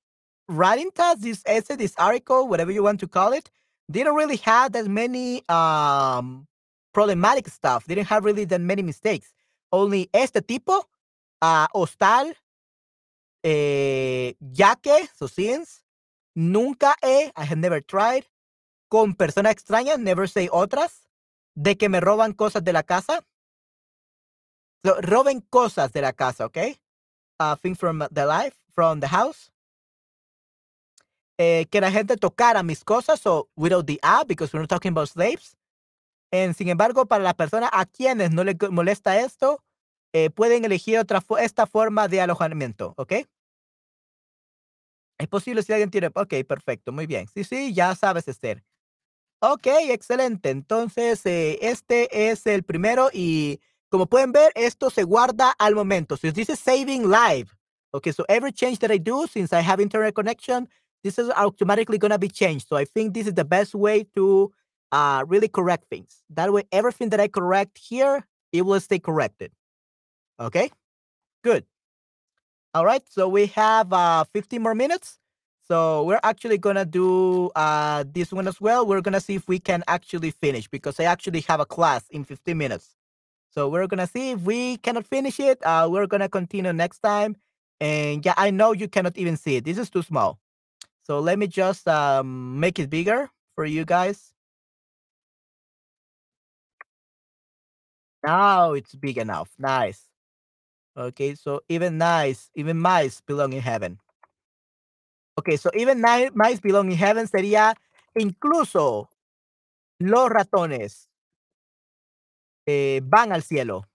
writing task, this essay, this article, whatever you want to call it, they don't really have that many um, problematic stuff. They didn't have really that many mistakes. Only este tipo, uh, hostal, eh, yaque, so since, nunca he, I have never tried, con personas extrañas, never say otras, de que me roban cosas de la casa. So, roben cosas de la casa, okay? Uh, things from the life, from the house eh, que la gente tocara mis cosas, so without the app, because we're not talking about slaves. And, sin embargo, para las personas a quienes no les molesta esto, eh, pueden elegir otra esta forma de alojamiento, ¿ok? Es posible si alguien tiene, ok, perfecto, muy bien. Sí, sí, ya sabes, Esther. Ok, excelente. Entonces, eh, este es el primero y como pueden ver, esto se guarda al momento. So this is saving live. Okay, so every change that I do, since I have internet connection, this is automatically going to be changed. So I think this is the best way to uh, really correct things. That way, everything that I correct here, it will stay corrected. Okay, good. All right, so we have uh, 15 more minutes. So we're actually gonna do uh, this one as well. We're gonna see if we can actually finish because I actually have a class in 15 minutes. So we're gonna see if we cannot finish it. Uh, we're gonna continue next time. And yeah, I know you cannot even see it. This is too small. So let me just um, make it bigger for you guys. Now it's big enough. Nice. Okay, so even nice, even mice belong in heaven. Ok, so even mice belong in heaven sería incluso los ratones eh, van al cielo.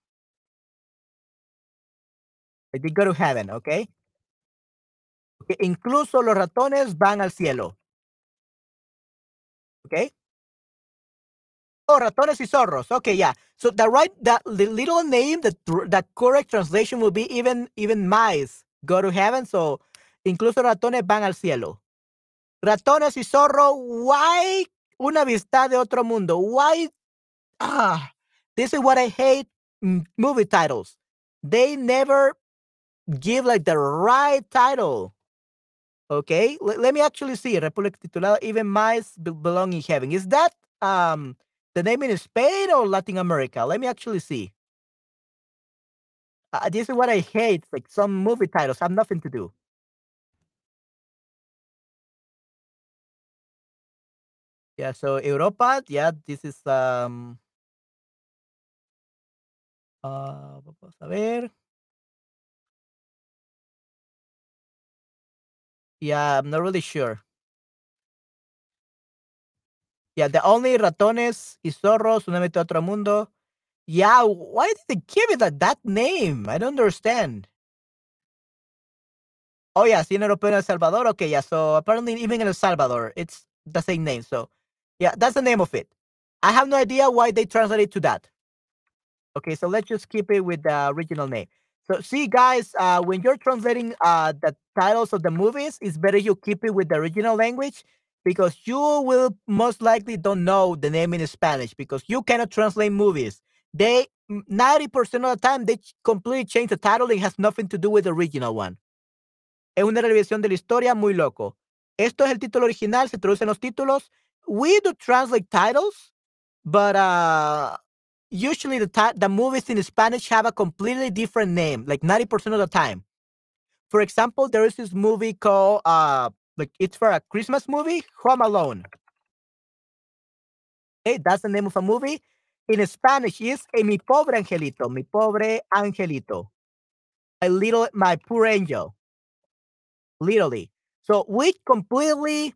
They go to heaven, okay? Incluso los ratones van al cielo. Okay? Oh, ratones y zorros. Okay, yeah. So the right, that the little name, the, the correct translation will be even even mice go to heaven. So Incluso ratones van al cielo. Ratones y zorro, why una vista de otro mundo? Why? Ah, this is what I hate movie titles. They never give like the right title. Okay, let, let me actually see. República titulada Even Mice Belong in Heaven. Is that um the name in Spain or Latin America? Let me actually see. Uh, this is what I hate. Like some movie titles have nothing to do. Yeah, so Europa, yeah, this is um uh, vamos a ver. Yeah, I'm not really sure. Yeah, the only ratones y zorros, una mete otro mundo. Yeah, why did they give it that, that name? I don't understand. Oh yeah, cine europeo en El Salvador. Okay, yeah. So apparently even in El Salvador, it's the same name. So yeah, that's the name of it. I have no idea why they translated to that. Okay, so let's just keep it with the original name. So see, guys, uh, when you're translating uh, the titles of the movies, it's better you keep it with the original language because you will most likely don't know the name in Spanish because you cannot translate movies. They 90% of the time they completely change the title. It has nothing to do with the original one. Es una revisión de la historia muy loco. Esto es el título original, se traducen los títulos we do translate titles, but uh usually the the movies in Spanish have a completely different name, like 90% of the time. For example, there is this movie called uh like it's for a Christmas movie, Home Alone. Hey, that's the name of a movie. In Spanish is Mi Pobre Angelito, Mi Pobre Angelito. My little my poor angel. Literally. So we completely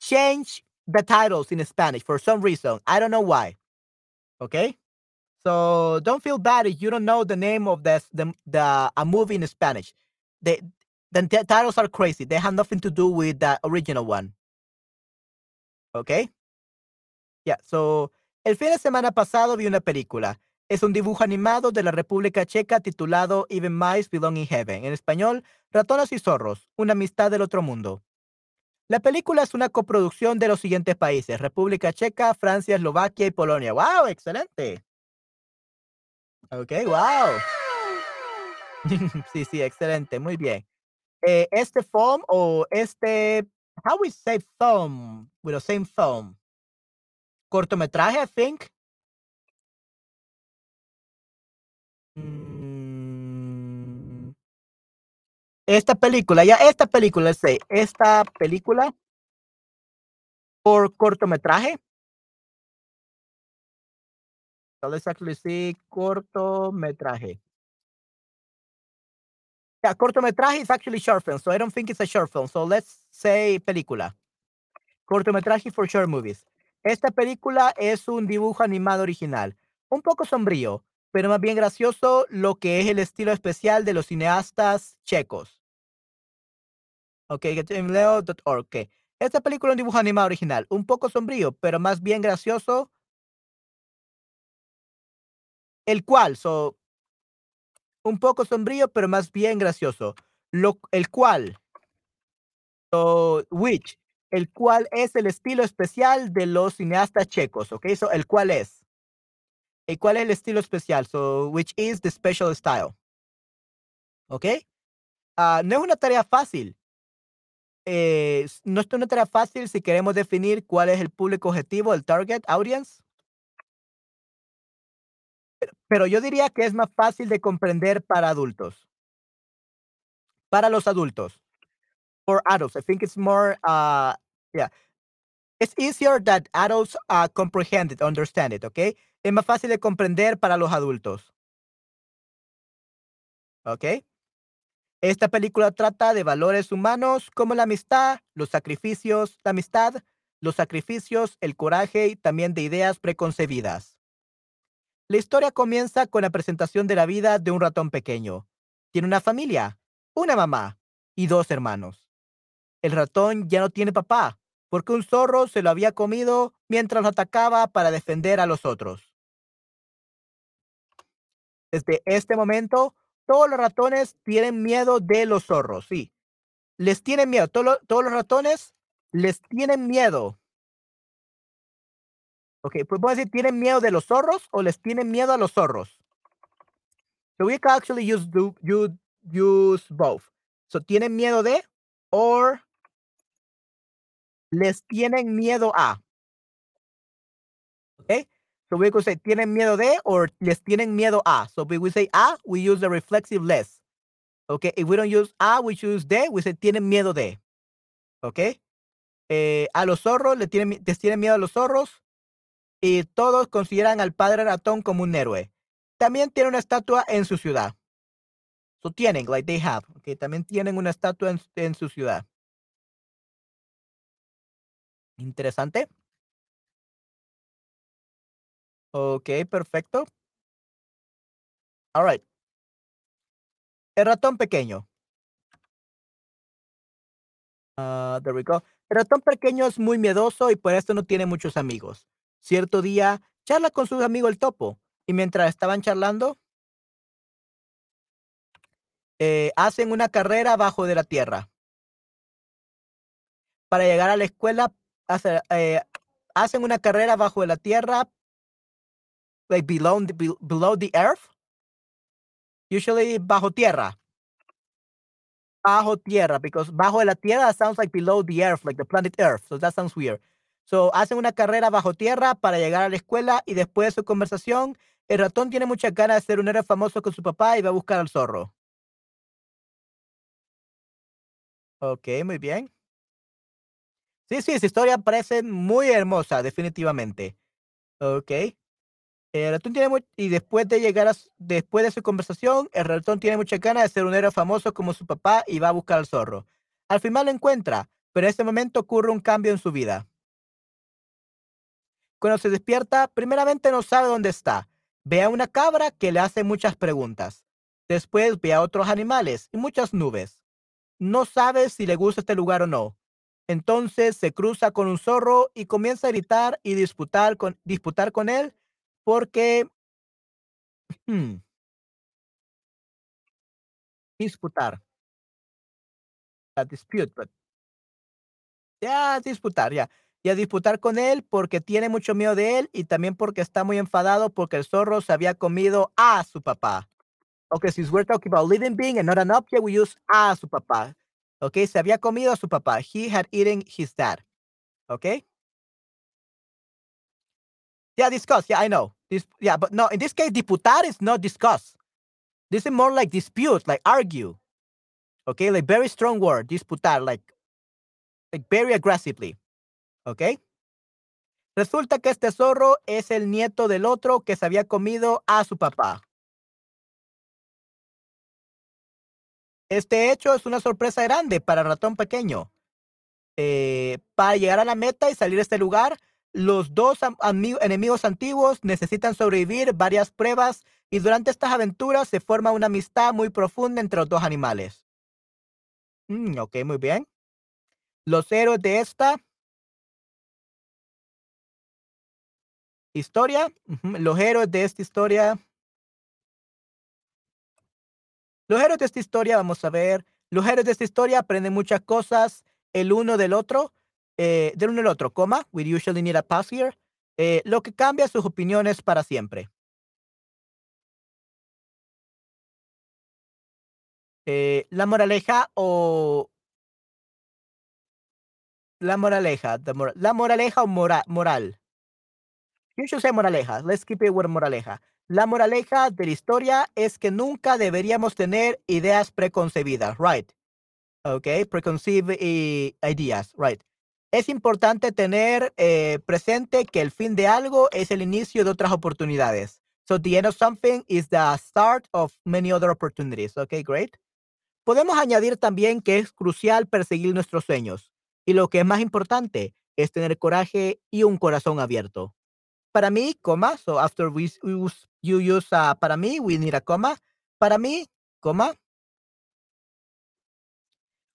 change the titles in Spanish for some reason. I don't know why. Okay? So don't feel bad if you don't know the name of the the, the a movie in Spanish. The, the titles are crazy. They have nothing to do with the original one. Okay? Yeah, so el fin de semana pasado vi una película. Es un dibujo animado de la República Checa titulado Even Mice Belong in Heaven. En español, Ratones y Zorros, una amistad del otro mundo. La película es una coproducción de los siguientes países: República Checa, Francia, Eslovaquia y Polonia. ¡Wow! Excelente. Ok, wow. sí, sí, excelente. Muy bien. Eh, este film o este, how we say film with the same film? Cortometraje, I think. Mm. Esta película, ya esta película, sé, esta película por cortometraje. So let's actually see cortometraje. Yeah, cortometraje is actually short film, so I don't think it's a short film. So let's say película. Cortometraje for short movies. Esta película es un dibujo animado original, un poco sombrío, pero más bien gracioso lo que es el estilo especial de los cineastas checos. Ok, leo.org. Esta película es un dibujo animado original, un poco sombrío, pero más bien gracioso. El cual, so, un poco sombrío, pero más bien gracioso. Lo, el cual, so, which, el cual es el estilo especial de los cineastas checos, ¿ok? So, el cual es. ¿Y cuál es el estilo especial? So, which is the special style. ¿Ok? Uh, no es una tarea fácil. Eh, no es una tarea fácil si queremos definir cuál es el público objetivo, el target audience. Pero yo diría que es más fácil de comprender para adultos. Para los adultos. For adults. I think it's more, uh, yeah. It's easier that adults uh, comprehend it, understand it, ¿ok? Es más fácil de comprender para los adultos. ¿Ok? Esta película trata de valores humanos como la amistad, los sacrificios, la amistad, los sacrificios, el coraje y también de ideas preconcebidas. La historia comienza con la presentación de la vida de un ratón pequeño. Tiene una familia, una mamá y dos hermanos. El ratón ya no tiene papá, porque un zorro se lo había comido mientras lo atacaba para defender a los otros. Desde este momento, todos los ratones tienen miedo de los zorros, sí. Les tienen miedo. Todos los, ratones les tienen miedo. Ok, pues voy decir, ¿tienen miedo de los zorros o les tienen miedo a los zorros? So we can actually use, do, you, use both. So, ¿tienen miedo de or les tienen miedo a? Ok, so we could say, ¿tienen miedo de or les tienen miedo a? So we say a, we use the reflexive less. Okay, if we don't use a, we choose de, we say tienen miedo de. Okay, eh, a los zorros le tienen, les tienen miedo a los zorros y todos consideran al padre ratón como un héroe. También tiene una estatua en su ciudad. So tienen, like they have. Okay, también tienen una estatua en, su ciudad. Interesante. Ok, perfecto. All right. El ratón pequeño. Ah, there we go. El ratón pequeño es muy miedoso y por esto no tiene muchos amigos. Cierto día, charla con su amigo el topo y mientras estaban charlando, eh, hacen una carrera bajo de la tierra. Para llegar a la escuela, eh, hacen una carrera bajo de la tierra like below the, below the earth. Usually bajo tierra. Bajo tierra, because bajo de la tierra sounds like below the earth, like the planet Earth. So that sounds weird. So hacen una carrera bajo tierra para llegar a la escuela y después de su conversación, el ratón tiene mucha ganas de ser un héroe famoso con su papá y va a buscar al zorro. Ok, muy bien. Sí, sí, esa historia parece muy hermosa, definitivamente. Ok. El ratón tiene y después de llegar a, después de su conversación, el ratón tiene mucha ganas de ser un héroe famoso como su papá y va a buscar al zorro. Al final lo encuentra, pero en ese momento ocurre un cambio en su vida. Cuando se despierta, primeramente no sabe dónde está. Ve a una cabra que le hace muchas preguntas. Después ve a otros animales y muchas nubes. No sabe si le gusta este lugar o no. Entonces se cruza con un zorro y comienza a gritar y disputar con, disputar con él porque hmm. disputar. Dispute, but ya disputar, ya. Y a disputar con él porque tiene mucho miedo de él y también porque está muy enfadado porque el zorro se había comido a su papá. Okay, since we're talking about living being and not an object, we use a su papá. Okay, se había comido a su papá. He had eaten his dad. Okay. Yeah, discuss. Yeah, I know. This, yeah, but no, in this case, disputar is not discuss. This is more like dispute, like argue. Okay, like very strong word, disputar, like, like very aggressively. Okay. Resulta que este zorro es el nieto del otro que se había comido a su papá. Este hecho es una sorpresa grande para ratón pequeño. Eh, para llegar a la meta y salir de este lugar, los dos enemigos antiguos necesitan sobrevivir varias pruebas y durante estas aventuras se forma una amistad muy profunda entre los dos animales. Mm, ok, muy bien. Los héroes de esta historia, los héroes de esta historia los héroes de esta historia, vamos a ver, los héroes de esta historia aprenden muchas cosas el uno del otro, eh, del uno del otro, coma, we usually need a pause here, eh, lo que cambia sus opiniones para siempre. Eh, la moraleja o la moraleja, la moraleja o mora- moral. You should say moraleja. Let's keep it with moraleja. La moraleja de la historia es que nunca deberíamos tener ideas preconcebidas, right? Okay, preconceived eh, ideas, right? Es importante tener eh, presente que el fin de algo es el inicio de otras oportunidades. So the end of something is the start of many other opportunities. Okay, great. Podemos añadir también que es crucial perseguir nuestros sueños. Y lo que es más importante es tener coraje y un corazón abierto. Para mí, coma, so after we, use, you use uh, para mí, we need a coma. Para mí, coma,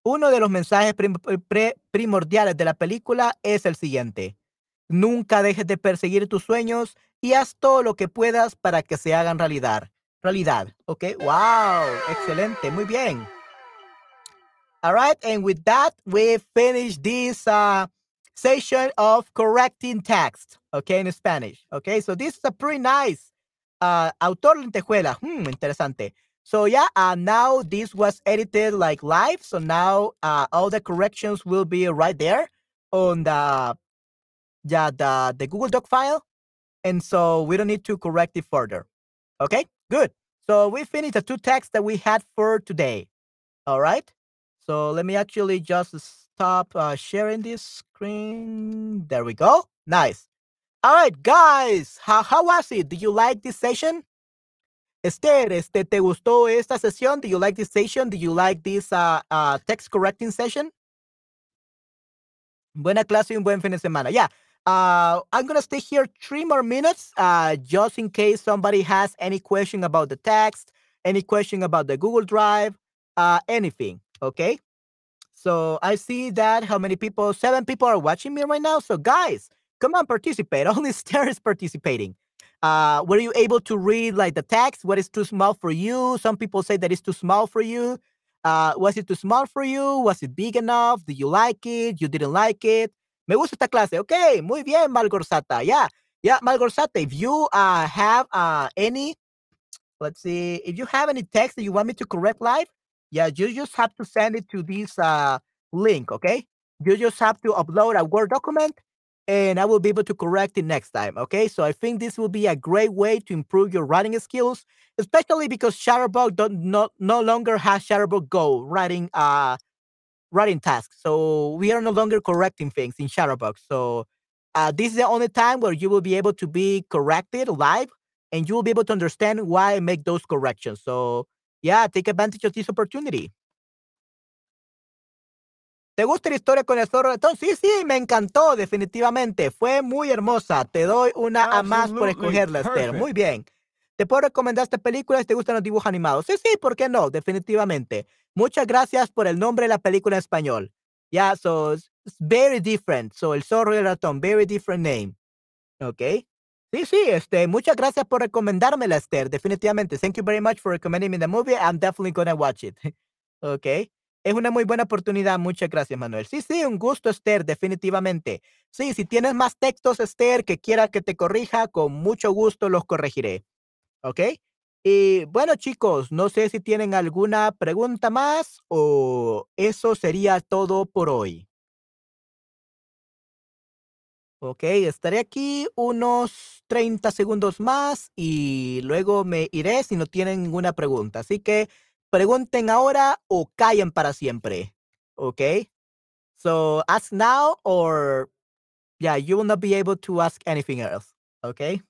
uno de los mensajes pre- primordiales de la película es el siguiente. Nunca dejes de perseguir tus sueños y haz todo lo que puedas para que se hagan realidad. Realidad, ¿ok? ¡Wow! Excelente, muy bien. All right, and with that, we finish this uh, session of correcting text, okay, in Spanish. Okay, so this is a pretty nice uh, autor lentejuela. Hmm, interesante. So yeah, uh, now this was edited like live. So now uh, all the corrections will be right there on the yeah the the Google Doc file, and so we don't need to correct it further. Okay, good. So we finished the two texts that we had for today. All right. So let me actually just stop uh, sharing this screen. There we go. Nice. All right, guys. How, how was it? Did you like this session? Esther, este, ¿te gustó esta sesión? Do you like this session? Do you like this uh, uh, text correcting session? Buena clase y un buen fin de semana. Yeah. Uh, I'm going to stay here three more minutes uh, just in case somebody has any question about the text, any question about the Google Drive, uh, anything. Okay. So I see that how many people, seven people are watching me right now. So guys, come on, participate. Only Stare is participating. Uh, were you able to read like the text? What is too small for you? Some people say that it's too small for you. Uh, was it too small for you? Was it big enough? Did you like it? You didn't like it? Me gusta esta clase. Okay, muy bien, Malgorzata. Yeah, yeah, Malgorzata. If you uh, have uh, any, let's see, if you have any text that you want me to correct live, yeah, you just have to send it to this uh, link, okay? You just have to upload a Word document and I will be able to correct it next time, okay? So I think this will be a great way to improve your writing skills, especially because Shutterbug don't, no, no longer has Shutterbug Go writing uh, writing tasks. So we are no longer correcting things in Shutterbug. So uh, this is the only time where you will be able to be corrected live and you will be able to understand why I make those corrections. So yeah, take advantage of this opportunity. ¿Te gusta la historia con el zorro ratón? Sí, sí, me encantó, definitivamente. Fue muy hermosa. Te doy una a más por Absolutely escogerla, Esther. perfect. Muy bien. ¿Te puedo recomendar esta película si te gustan los dibujos animados? Sí, sí, ¿por qué no? Definitivamente. Muchas gracias por el nombre de la película en español. Yeah, so it's it's very different. So el zorro y el ratón, very different name. Ok. Sí, sí, este, muchas gracias por recomendármela, Esther. Definitivamente. Thank you very much for recommending me the movie. I'm definitely gonna watch it. ok. Es una muy buena oportunidad. Muchas gracias, Manuel. Sí, sí, un gusto, Esther, definitivamente. Sí, si tienes más textos, Esther, que quiera que te corrija, con mucho gusto los corregiré. ¿Ok? Y bueno, chicos, no sé si tienen alguna pregunta más o eso sería todo por hoy. Ok, estaré aquí unos 30 segundos más y luego me iré si no tienen ninguna pregunta. Así que pregunten ahora o callen para siempre. Ok. So ask now or yeah, you will not be able to ask anything else. Okay.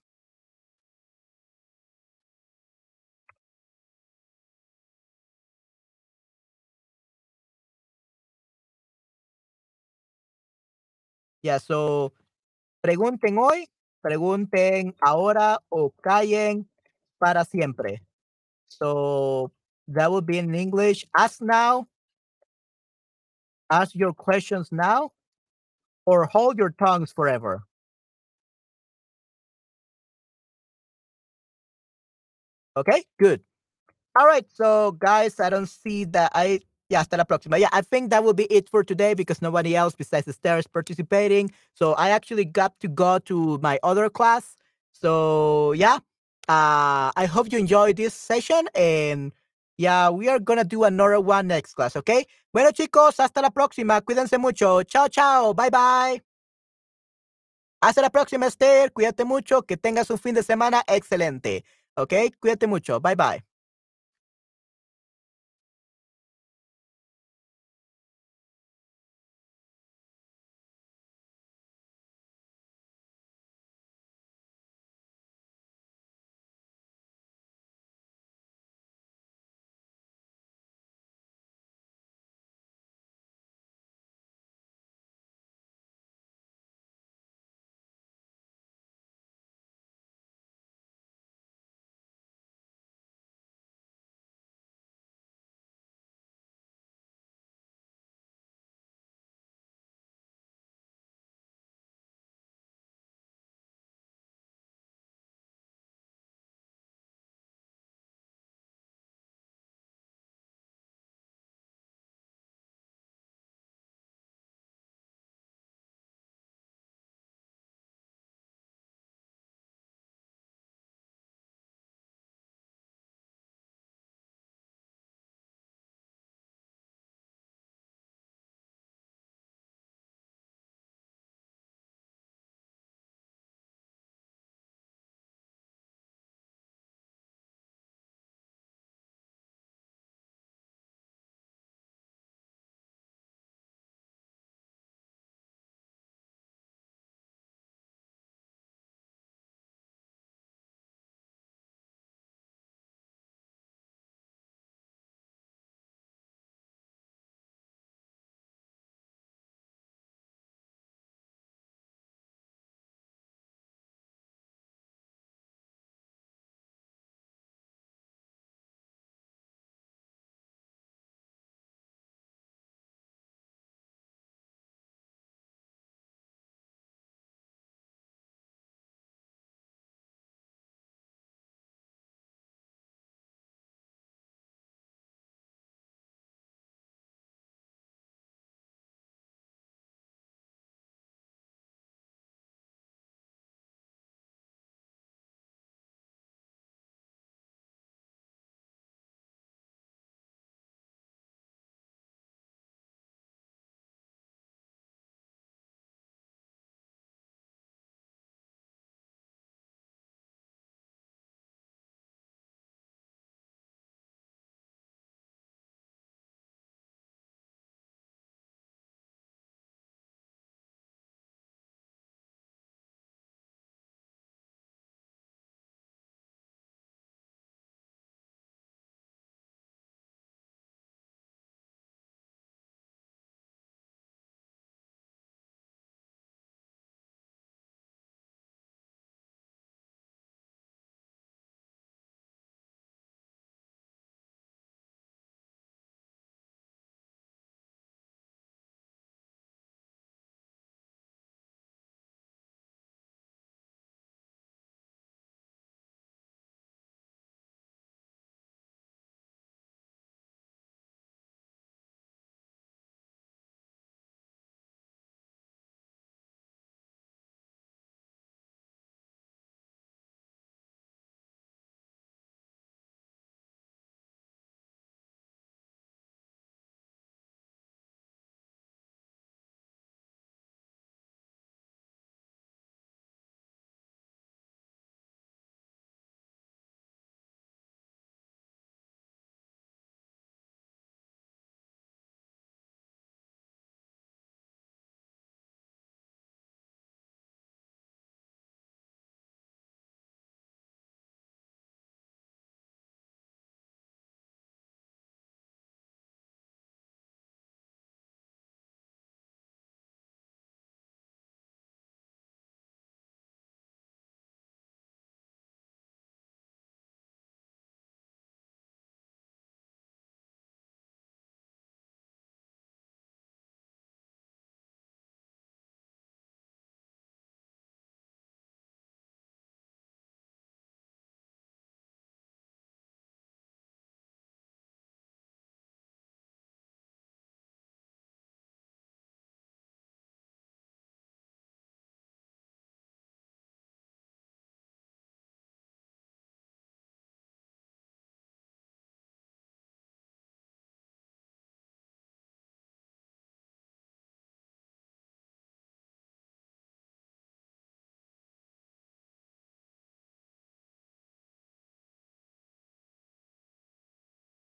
Yeah, so pregunten hoy, pregunten ahora o callen para siempre. So that would be in English. Ask now ask your questions now or hold your tongues forever? Okay, good. All right, so guys, I don't see that I yeah, hasta la próxima. Yeah, I think that will be it for today because nobody else besides Esther is participating. So I actually got to go to my other class. So yeah, uh, I hope you enjoyed this session and yeah, we are gonna do another one next class, okay? Bueno chicos, hasta la próxima. Cuídense mucho. Chao, chao. Bye, bye. Hasta la próxima, Esther. Cuídate mucho. Que tengas un fin de semana excelente. ¿Ok? Cuídate mucho. Bye, bye.